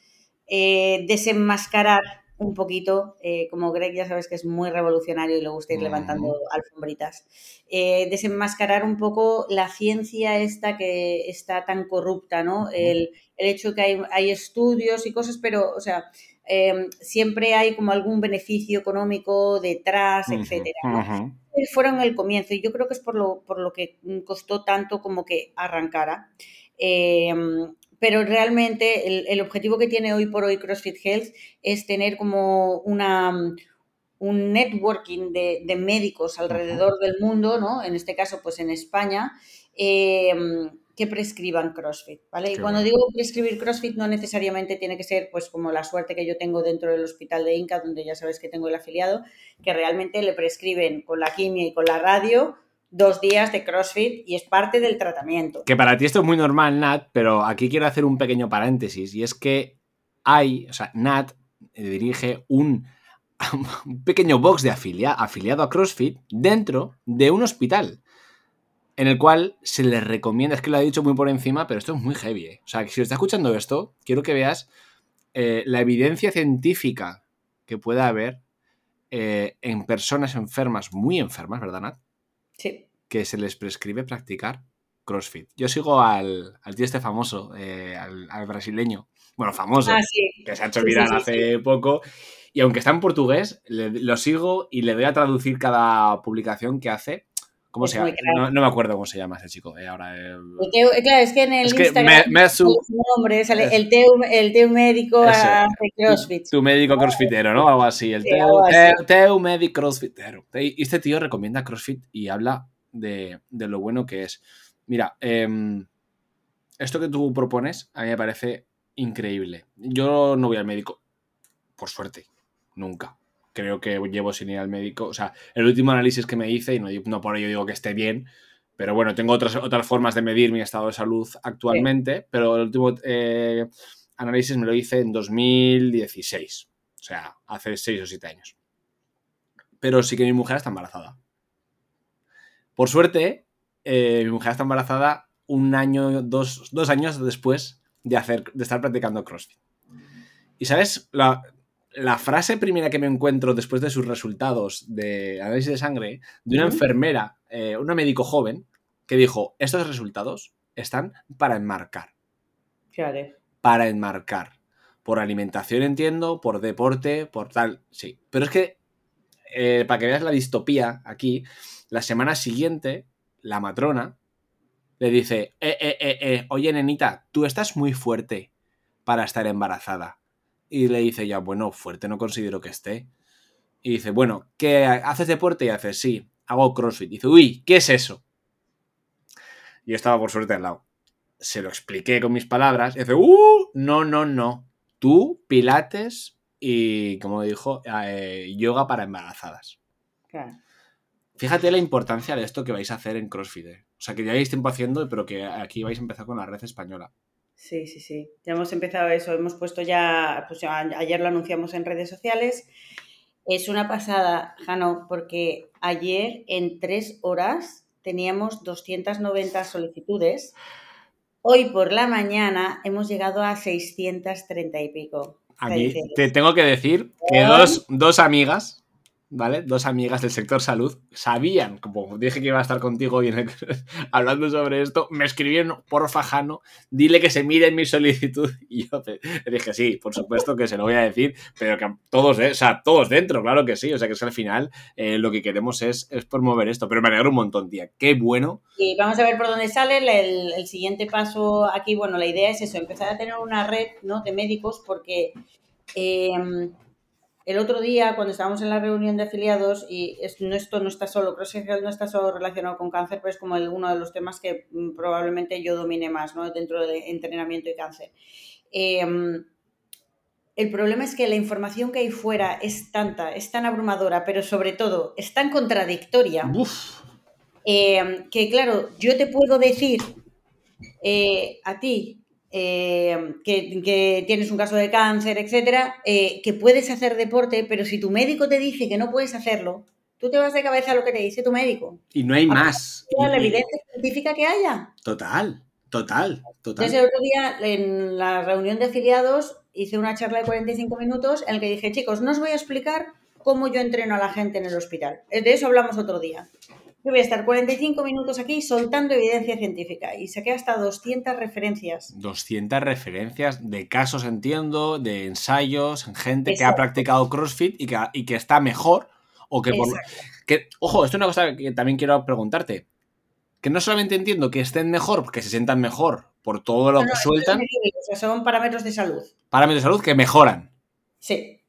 eh, desenmascarar un poquito, eh, como Greg ya sabes que es muy revolucionario y le gusta ir levantando alfombritas, eh, desenmascarar un poco la ciencia esta que está tan corrupta, ¿no? El, hecho de que hay, hay, estudios y cosas, pero, o sea, em, siempre hay como algún beneficio económico detrás, etcétera, ¿no? Fueron el comienzo y yo creo que es por lo, por lo que costó tanto como que arrancara. Em, pero realmente el, objetivo que tiene hoy por hoy CrossFit Health es tener como una, un networking de, médicos alrededor del mundo, ¿no? En este caso, pues en España, em, que prescriban CrossFit, ¿vale? y cuando digo prescribir CrossFit no necesariamente tiene que ser pues como la suerte que yo tengo dentro del hospital de Inca, donde ya sabes que tengo el afiliado, que realmente le prescriben con la quimia y con la radio dos días de CrossFit y es parte del tratamiento. Que para ti esto es muy normal, Nat, pero aquí quiero hacer un pequeño paréntesis y es que hay, o sea, Nat dirige un, pequeño box de afiliado a CrossFit dentro de un hospital en el cual se le recomienda, es que lo ha dicho muy por encima, pero esto es muy heavy. ¿eh? O sea, si está escuchando esto, quiero que veas eh, la evidencia científica que pueda haber eh, en personas enfermas, muy enfermas, ¿verdad, Nat? Que se les prescribe practicar CrossFit. Yo sigo al, tío este famoso, eh, al, brasileño, bueno, famoso, ah, que se ha hecho viral hace poco. Y aunque está en portugués, lo sigo y le doy a traducir cada publicación que hace. ¿Cómo se llama? No, me acuerdo cómo se llama ese chico. Eh, ahora, eh, claro, es que en el Instagram me, su nombre, sale el teu, el teu médico a CrossFit. Tu médico crossfitero, ¿no? Algo así. El teu, médico crossfitero. Y este tío recomienda CrossFit y habla de, lo bueno que es. Mira, em, esto que tú propones a mí me parece increíble. Yo no voy al médico, por suerte, nunca creo que llevo sin ir al médico. O sea, el último análisis que me hice, y no, no por ello digo que esté bien, pero bueno, tengo otras, otras formas de medir mi estado de salud actualmente, pero el último eh, análisis me lo hice en 2016, o sea, hace 6 o 7 años. Pero sí que mi mujer está embarazada. Por suerte, eh, mi mujer está embarazada un año, dos, dos años después de, hacer, de estar practicando CrossFit. Y sabes, la, la frase primera que me encuentro después de sus resultados de análisis de sangre, de una enfermera, eh, una médico joven, que dijo, estos resultados están para enmarcar. Claro. Para enmarcar. Por alimentación entiendo, por deporte, por tal, sí. Pero es que, eh, para que veas la distopía aquí, la semana siguiente, la matrona le dice, eh, eh, eh, eh, oye, nenita, tú estás muy fuerte para estar embarazada. Y le dice ya, bueno, fuerte no considero que esté. Y dice, bueno, ¿qué haces deporte? Y hace, sí, hago CrossFit. Y dice, uy, ¿qué es eso? Y yo estaba por suerte al lado. Se lo expliqué con mis palabras. Y dice, uh, no, no, no. Tú, pilates y, como dijo, eh, yoga para embarazadas. Claro. Fíjate la importancia de esto que vais a hacer en CrossFit. eh. O sea, que ya tiempo haciendo, pero que aquí vais a empezar con la red española. Sí, sí, sí. Ya hemos empezado eso. Hemos puesto ya, pues ya ayer lo anunciamos en redes sociales. Es una pasada, Jano, porque ayer en tres horas teníamos 290 solicitudes. Hoy por la mañana hemos llegado a 630 y pico. A mí te tengo que decir que dos, dos amigas, ¿vale? Dos amigas del sector salud sabían, como dije que iba a estar contigo el- hablando sobre esto, me escribieron, porfa, Jano, dile que se mire mi solicitud. Y yo le dije, sí, por supuesto que se lo voy a decir, pero que todos, eh, o sea, todos dentro, claro que sí. O sea, que es que al final eh, lo que queremos es, es promover esto. Pero me alegro un montón, tía. Qué bueno. Y vamos a ver por dónde sale. El, siguiente paso aquí, bueno, la idea es eso, empezar a tener una red ¿no? de médicos porque eh, el otro día, cuando estábamos en la reunión de afiliados, y esto no está solo, CrossFit Health no está solo relacionado con cáncer, pero es como el- uno de los temas que mm, probablemente yo domine más ¿no? dentro de entrenamiento y cáncer. Eh, el problema es que la información que hay fuera es tanta, es tan abrumadora, pero sobre todo es tan contradictoria. Eh, que claro, yo te puedo decir eh, a ti eh, que, que tienes un caso de cáncer, etcétera, eh, que puedes hacer deporte, pero si tu médico te dice que no puedes hacerlo, tú te vas de cabeza a lo que te dice tu médico. y no hay más. Toda la Y- y- evidencia científica que haya. Total, total, total. Entonces, el otro día en la reunión de afiliados hice una charla de 45 minutos en la que dije, chicos, no os voy a explicar cómo yo entreno a la gente en el hospital. De eso hablamos otro día. Yo voy a estar 45 minutos aquí soltando evidencia científica y saqué hasta 200 referencias. 200 referencias de casos, entiendo, de ensayos, en gente que ha practicado CrossFit y que, y que está mejor. O que por. Exacto. Que, ojo, esto es una cosa que también quiero preguntarte. Que no solamente entiendo que estén mejor, que se sientan mejor por todo lo No, que es sueltan, o sea, son parámetros de salud. parámetros de salud que mejoran. Sí.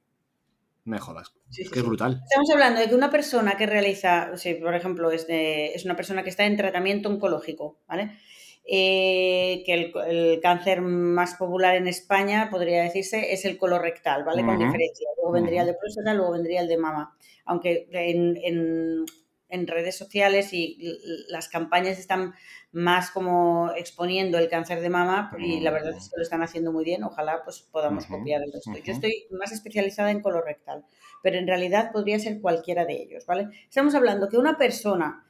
Me jodas. sí, Es sí, que es sí. brutal. Estamos hablando de que una persona que realiza, o sea, por ejemplo, es, de- es una persona que está en tratamiento oncológico, ¿vale? Eh, que el, el cáncer más popular en España, podría decirse, es el colorectal, ¿vale? Con diferencia. Luego vendría el de próstata, luego vendría el de mama. Aunque en, en- en redes sociales y las campañas están más como exponiendo el cáncer de mama y la verdad es que lo están haciendo muy bien. Ojalá pues podamos copiar el resto. Yo estoy más especializada en colorectal pero en realidad podría ser cualquiera de ellos, ¿vale? Estamos hablando que una persona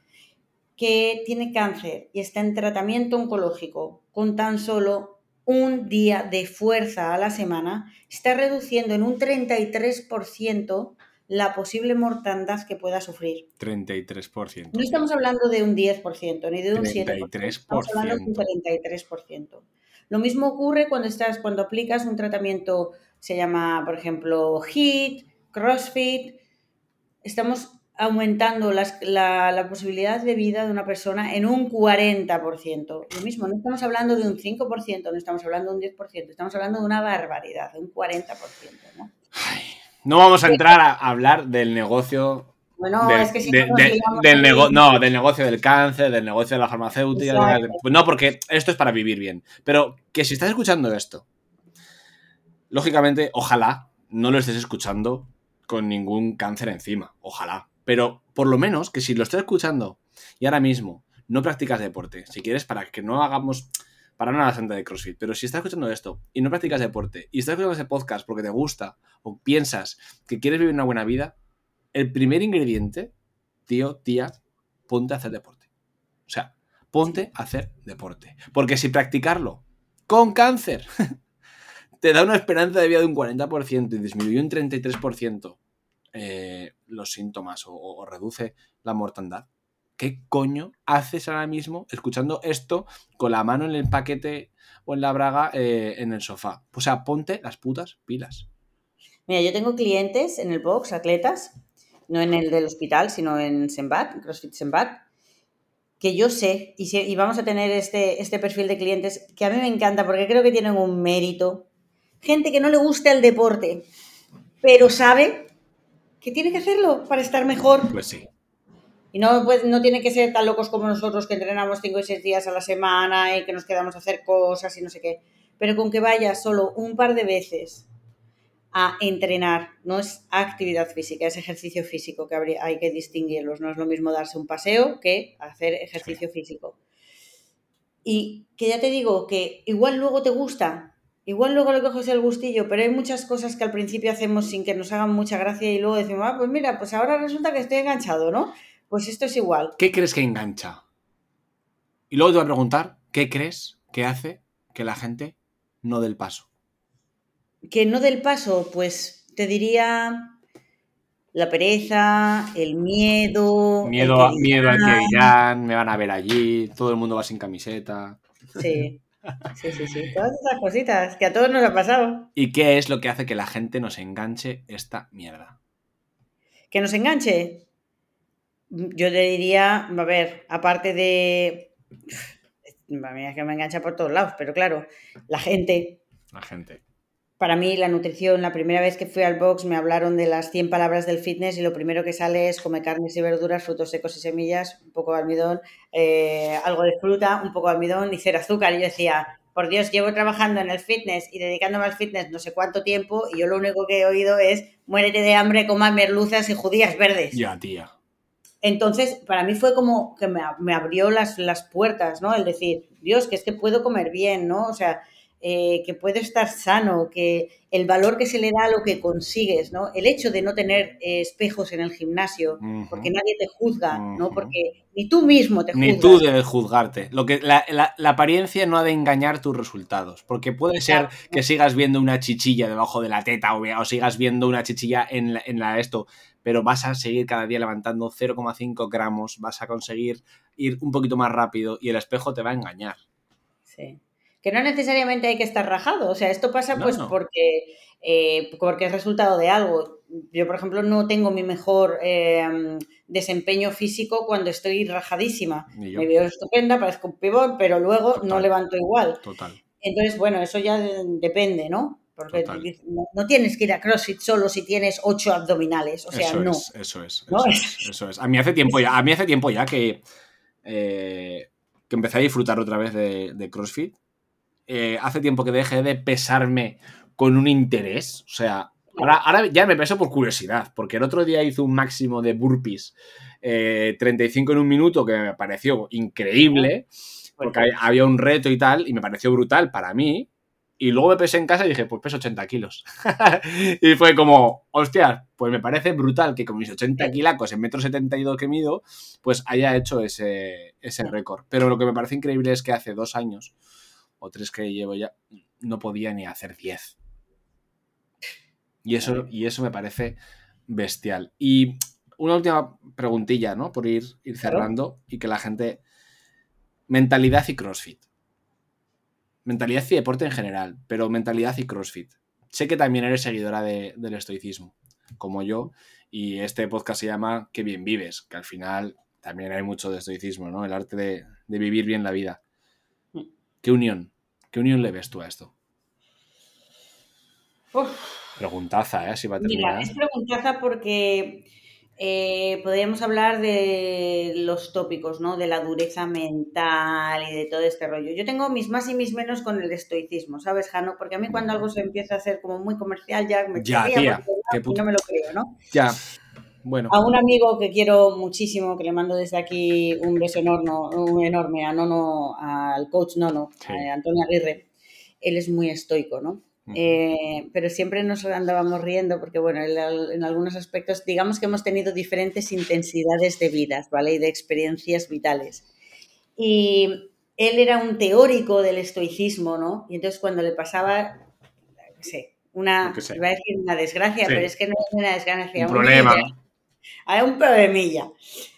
que tiene cáncer y está en tratamiento oncológico con tan solo un día de fuerza a la semana, está reduciendo en un 33% la posible mortandad que pueda sufrir. 33%. No estamos hablando de un 10% ni de un 7%, 33%. estamos hablando de un 33%. Lo mismo ocurre cuando estás cuando aplicas un tratamiento se llama, por ejemplo, HIIT, CrossFit. Estamos aumentando las- la, la posibilidad de vida de una persona en un 40%. Lo mismo, no estamos hablando de un 5%, no estamos hablando de un 10%, estamos hablando de una barbaridad, de un 40%. ¿no? No vamos a entrar a hablar del negocio Bueno, del, es que si de- no de- del nego- no, del negocio del cáncer, del negocio de la farmacéutica. No, porque esto es para vivir bien. Pero que si estás escuchando esto, lógicamente, ojalá no lo estés escuchando con ningún cáncer encima. Ojalá. Pero por lo menos que si lo estás escuchando y ahora mismo no practicas deporte, si quieres, para que no hagamos para nada santa de CrossFit, pero si estás escuchando esto y no practicas deporte y estás escuchando ese podcast porque te gusta o piensas que quieres vivir una buena vida, el primer ingrediente, tío, tía, ponte a hacer deporte. O sea, ponte a hacer deporte. Porque si practicarlo con cáncer te da una esperanza de vida de un 40% y disminuye un 33% eh, los síntomas o, o reduce la mortandad, ¿qué coño haces ahora mismo escuchando esto con la mano en el paquete o en la braga eh, en el sofá? O sea, ponte las putas pilas. Mira, yo tengo clientes en el box, atletas, no en el del hospital, sino en Sembat, CrossFit Sembat, que yo sé, y, si- y vamos a tener este, este perfil de clientes que a mí me encanta porque creo que tienen un mérito. Gente que no le gusta el deporte, pero sabe que tiene que hacerlo para estar mejor. Pues sí. Y no, pues, no tiene que ser tan locos como nosotros que entrenamos 5 y 6 días a la semana y que nos quedamos a hacer cosas y no sé qué. Pero con que vayas solo un par de veces a entrenar, no es actividad física, es ejercicio físico, que habría, hay que distinguirlos. No es lo mismo darse un paseo que hacer ejercicio físico. Y que ya te digo que igual luego te gusta, igual luego le coges el gustillo, pero hay muchas cosas que al principio hacemos sin que nos hagan mucha gracia y luego decimos, ah, pues mira, pues ahora resulta que estoy enganchado, ¿no? Pues esto es igual. ¿Qué crees que engancha? Y luego te voy a preguntar, ¿qué crees que hace que la gente no dé el paso? Que no del paso, pues te diría la pereza, el miedo. el Miedo, a- que miedo al que dirán, me van a ver allí, todo el mundo va sin camiseta. Sí, sí, sí, sí. Todas esas cositas que a todos nos ha pasado. ¿Y qué es lo que hace que la gente nos enganche esta mierda? Que nos enganche. Yo te diría, a ver, aparte de. A mí es que me engancha por todos lados, pero claro, la gente. La gente. Para mí, la nutrición, la primera vez que fui al box me hablaron de las 100 palabras del fitness y lo primero que sale es come carnes y verduras, frutos secos y semillas, un poco de almidón, eh, algo de fruta, un poco de almidón y cero azúcar. Y yo decía, por Dios, llevo trabajando en el fitness y dedicándome al fitness no sé cuánto tiempo y yo lo único que he oído es muérete de hambre, coma merluzas y judías verdes. Ya, tía. Entonces, para mí fue como que me, me abrió las, las puertas, ¿no? El decir, Dios, que es que puedo comer bien, ¿no? O sea, eh, que puedo estar sano, que el valor que se le da a lo que consigues, ¿no? El hecho de no tener eh, espejos en el gimnasio, porque nadie te juzga, ¿no? Porque ni tú mismo te juzgas. Ni tú debes juzgarte. Lo que, la, la- la apariencia no ha de engañar tus resultados. Porque puede ser que sigas viendo una chichilla debajo de la teta o, o sigas viendo una chichilla en la, en la esto, pero vas a seguir cada día levantando 0,5 gramos, vas a conseguir ir un poquito más rápido y el espejo te va a engañar. Sí. Que no necesariamente hay que estar rajado. O sea, esto pasa No, pues no. porque, eh, porque es resultado de algo. Yo, por ejemplo, no tengo mi mejor eh, desempeño físico cuando estoy rajadísima. Me veo estupenda, parezco un pibón, pero luego no levanto igual. Total. Entonces, bueno, eso ya de- depende, ¿no? Porque no, no tienes que ir a CrossFit solo si tienes ocho abdominales. O sea, eso no. es, eso es, ¿No? eso es, eso es. A mí hace tiempo ya, a mí hace tiempo ya que, eh, que empecé a disfrutar otra vez de, de CrossFit. Eh, hace tiempo que dejé de pesarme con un interés. O sea, ahora, ahora ya me peso por curiosidad, porque el otro día hice un máximo de burpees eh, 35 en un minuto que me pareció increíble, porque había un reto y tal, y me pareció brutal para mí. Y luego me pesé en casa y dije, pues peso 80 kilos. y fue como, hostia, pues me parece brutal que con mis 80 kilacos en metro 72 que mido, pues haya hecho ese, ese récord. Pero lo que me parece increíble es que hace dos años, o tres que llevo ya, no podía ni hacer 10. Y eso, y eso me parece bestial. Y una última preguntilla, ¿no? Por ir, ir Claro. cerrando y que la gente... Mentalidad y CrossFit. Mentalidad y deporte en general, pero mentalidad y CrossFit. Sé que también eres seguidora de- del estoicismo, como yo, y este podcast se llama Qué bien vives, que al final también hay mucho de estoicismo, ¿no? El arte de, de vivir bien la vida. ¿Qué unión? ¿Qué unión le ves tú a esto? Uf. Preguntaza, ¿eh? Así va a Mira, terminar. es preguntaza porque eh, podríamos hablar de los tópicos, ¿no? De la dureza mental y de todo este rollo. Yo tengo mis más y mis menos con el estoicismo, ¿sabes, Jano? Porque a mí cuando algo se empieza a hacer como muy comercial ya me Ya, tía, por todos qué no me lo creo, ¿no? Ya, bueno. A un amigo que quiero muchísimo, que le mando desde aquí un beso enorme, un enorme a Nono, al coach Nono, Sí. a Antonio Aguirre. Él es muy estoico, ¿no? Eh, pero siempre nos andábamos riendo porque, bueno, en algunos aspectos, digamos que hemos tenido diferentes intensidades de vidas, ¿vale? Y de experiencias vitales. Y él era un teórico del estoicismo, ¿no? Y entonces cuando le pasaba, no sé, una, iba a decir una desgracia, Sí. pero es que no es una desgracia. Un problema. Hay un problemilla.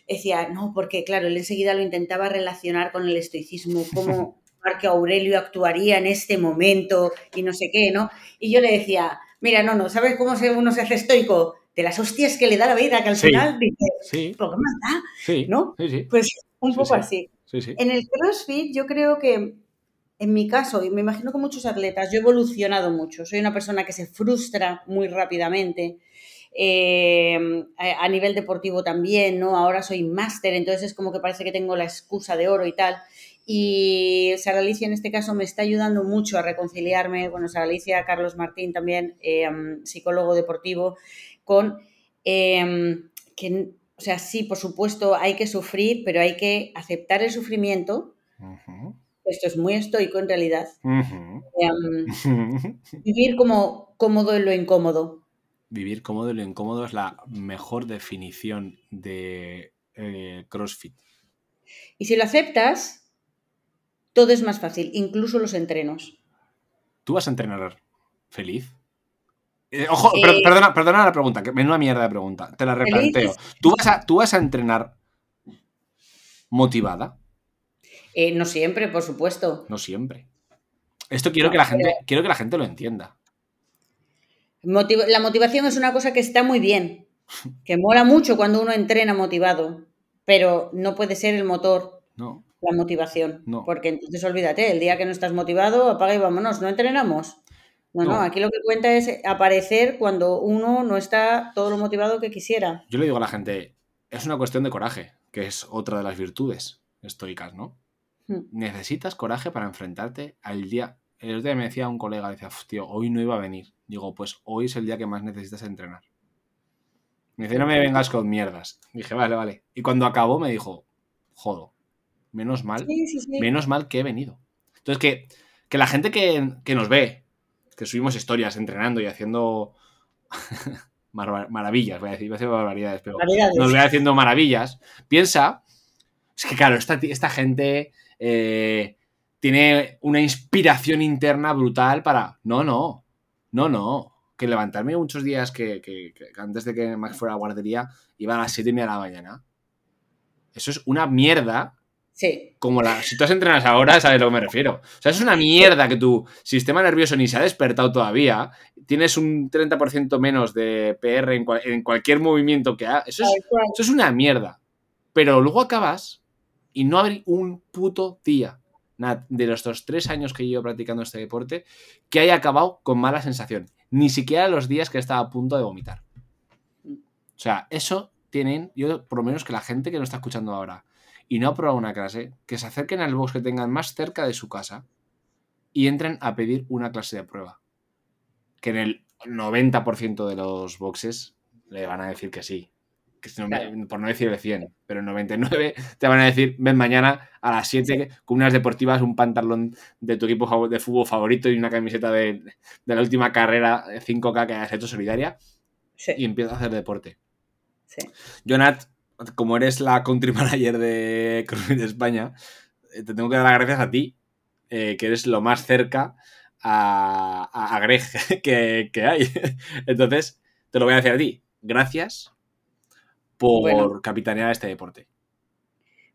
decía, no, porque claro, él enseguida lo intentaba relacionar con el estoicismo, cómo Marco Aurelio actuaría en este momento y no sé qué, ¿no? Y yo le decía, mira, no, no, ¿sabes cómo uno se hace estoico? De las hostias que le da la vida, que al final dice, Sí, ¿por qué más da? sí. ¿No? Sí, sí. Pues un poco sí. así. sí, sí. En el CrossFit yo creo que, en mi caso, y me imagino que muchos atletas, yo he evolucionado mucho. Soy una persona que se frustra muy rápidamente. Eh, a, nivel deportivo también, ¿no? Ahora soy máster, entonces es como que parece que tengo la excusa de oro y tal. Y Sara Alicia en este caso me está ayudando mucho a reconciliarme, bueno, Sara Alicia, Carlos Martín también, eh, psicólogo deportivo, con eh, que, o sea, sí, por supuesto, hay que sufrir, pero hay que aceptar el sufrimiento. Esto es muy estoico en realidad. vivir como cómodo en lo incómodo. Vivir cómodo y lo incómodo es la mejor definición de eh, CrossFit. Y si lo aceptas, todo es más fácil, incluso los entrenos. ¿Tú vas a entrenar feliz? Eh, ojo, per- Eh, perdona, perdona la pregunta, que menuda mierda de pregunta. Te la replanteo. ¿Tú vas a, tú vas a entrenar motivada? Eh, no siempre, por supuesto. No siempre. Esto quiero No, que la gente, pero- quiero que la gente lo entienda. Motiv- la motivación es una cosa que está muy bien, que mola mucho cuando uno entrena motivado, pero no puede ser el motor No. la motivación, No. porque entonces olvídate, el día que no estás motivado, apaga y vámonos, no entrenamos. No, no, No. aquí lo que cuenta es aparecer cuando uno no está todo lo motivado que quisiera. Yo le digo a la gente, es una cuestión de coraje, que es otra de las virtudes estoicas, ¿no? Hmm. Necesitas coraje para enfrentarte al día. El otro día me decía un colega, decía, "Uf, tío, hoy no iba a venir. Digo, pues hoy es el día que más necesitas entrenar. Me dice, no me vengas con mierdas. Dije, vale, vale. Y cuando acabó me dijo, jodo, menos mal, Sí, sí, sí. menos mal que he venido. Entonces, que, que la gente que, que nos ve, que subimos historias entrenando y haciendo mar- maravillas, voy a decir, voy a decir barbaridades, pero Barbaridades. nos ve haciendo maravillas, piensa, es que claro, esta, esta gente eh, tiene una inspiración interna brutal para, no, no, no, no, que levantarme muchos días que, que- que antes de que Max fuera a la guardería iba a las 7 y media de la mañana. Eso es una mierda Sí, como la. Si tú has entrenas ahora, sabes a lo que me refiero. O sea, es una mierda que tu sistema nervioso ni se ha despertado todavía. Tienes un 30% menos de PR en, cual- en cualquier movimiento que hagas. Eso es, eso una mierda. Pero luego acabas y no hay un puto día de los tres años que llevo practicando este deporte que haya acabado con mala sensación. Ni siquiera los días que estaba a punto de vomitar. O sea, eso tienen, yo por lo menos que la gente que nos está escuchando ahora y no ha probado una clase, que se acerquen al box que tengan más cerca de su casa y entren a pedir una clase de prueba. Que en el 90% de los boxes le van a decir que sí. Que si no me- Claro. por no decir el 100, pero el 99 te van a decir, ven mañana a las 7 con unas deportivas, un pantalón de tu equipo de fútbol favorito y una camiseta de, de la última carrera 5K que has hecho solidaria Sí, y empieza a hacer deporte. sí. Jonat, como eres la country manager de CrossFit España, eh, te tengo que dar las gracias a ti, eh, que eres lo más cerca a, a, a Greg que, que hay. Entonces, te lo voy a decir a ti. Gracias por Bueno. capitanear este deporte.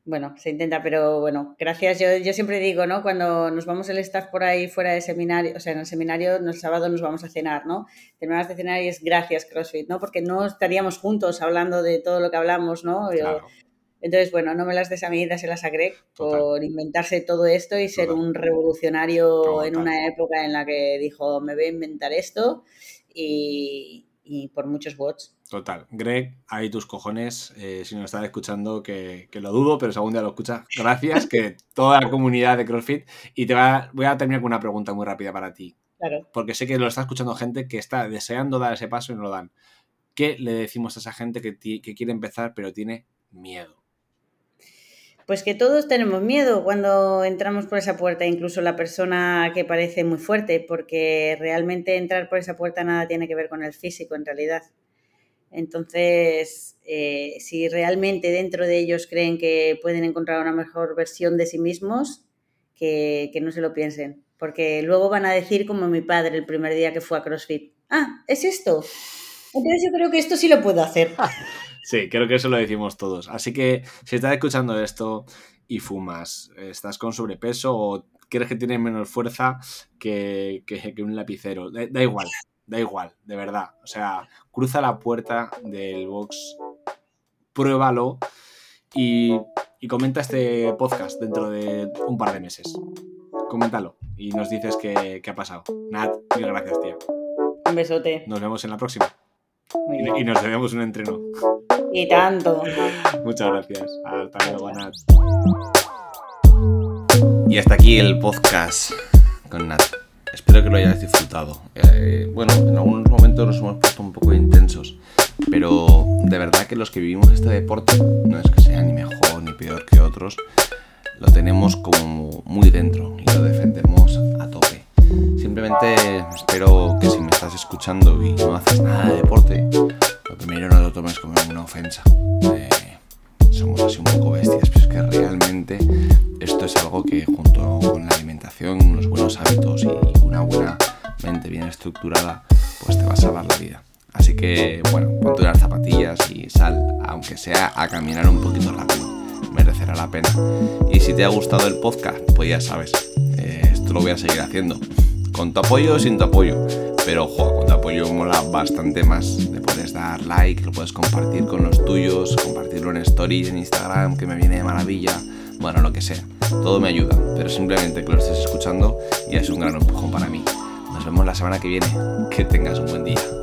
Bueno, se intenta, pero bueno, gracias. Yo, yo siempre digo, ¿no? Cuando nos vamos el staff por ahí fuera de seminario, o sea, en el seminario, el sábado nos vamos a cenar, ¿no? Terminamos de cenar y es gracias CrossFit, ¿no? Porque no estaríamos juntos hablando de todo lo que hablamos, ¿no? Yo- Claro. Entonces, bueno, no me las des a mí, dáselas a Greg Total. por inventarse todo esto y ser Total. un revolucionario en una época en la que dijo, me voy a inventar esto y, y por muchos bots. Total. Greg, ahí tus cojones, eh, si nos estás escuchando, que, que lo dudo, pero si algún día lo escuchas, gracias, que toda la comunidad de CrossFit. Y te va, voy a terminar con una pregunta muy rápida para ti. Claro. porque sé que lo está escuchando gente que está deseando dar ese paso y no lo dan. ¿Qué le decimos a esa gente que, quiere empezar pero tiene miedo? Pues que todos tenemos miedo cuando entramos por esa puerta, incluso la persona que parece muy fuerte, porque realmente entrar por esa puerta nada tiene que ver con el físico en realidad. Entonces, eh, si realmente dentro de ellos creen que pueden encontrar una mejor versión de sí mismos, que, que no se lo piensen, porque luego van a decir como mi padre el primer día que fue a CrossFit, ah, es esto. Entonces yo creo que esto sí lo puedo hacer. Sí, creo que eso lo decimos todos. Así que si estás escuchando esto y fumas, estás con sobrepeso o crees que tienes menos fuerza que, que, un lapicero, da, da, igual, da igual, de verdad. O sea, cruza la puerta del box, pruébalo y, y comenta este podcast dentro de un par de meses. Coméntalo y nos dices qué, qué ha pasado. Nat, mil gracias, tía. Un besote. Nos vemos en la próxima. Y, nos debemos un entreno. Y tanto. Muchas gracias. Hasta luego, Nat. Y hasta aquí el podcast con Nat. Espero que lo hayáis disfrutado. Eh, bueno, en algunos momentos nos hemos puesto un poco intensos, pero de verdad que los que vivimos este deporte no es que sea ni mejor ni peor que otros, lo tenemos como muy dentro y lo defendemos a tope. Simplemente espero que si me estás escuchando y no haces nada de deporte, lo primero no lo tomes como una ofensa. Eh, somos así un poco bestias, pero es que realmente esto es algo que junto con la alimentación, los buenos hábitos y una buena mente bien estructurada, pues te va a salvar la vida. Así que, bueno, ponte unas zapatillas y sal, aunque sea a caminar un poquito rápido. Merecerá la pena. Y si te ha gustado el podcast, pues ya sabes, eh, esto lo voy a seguir haciendo. Con tu apoyo o sin tu apoyo. Pero, ojo, con tu apoyo mola bastante más. Le puedes dar like, lo puedes compartir con los tuyos, compartirlo en stories, en Instagram, que me viene de maravilla. Bueno, lo que sea. Todo me ayuda. Pero simplemente que lo estés escuchando ya es un gran empujón para mí. Nos vemos la semana que viene. Que tengas un buen día.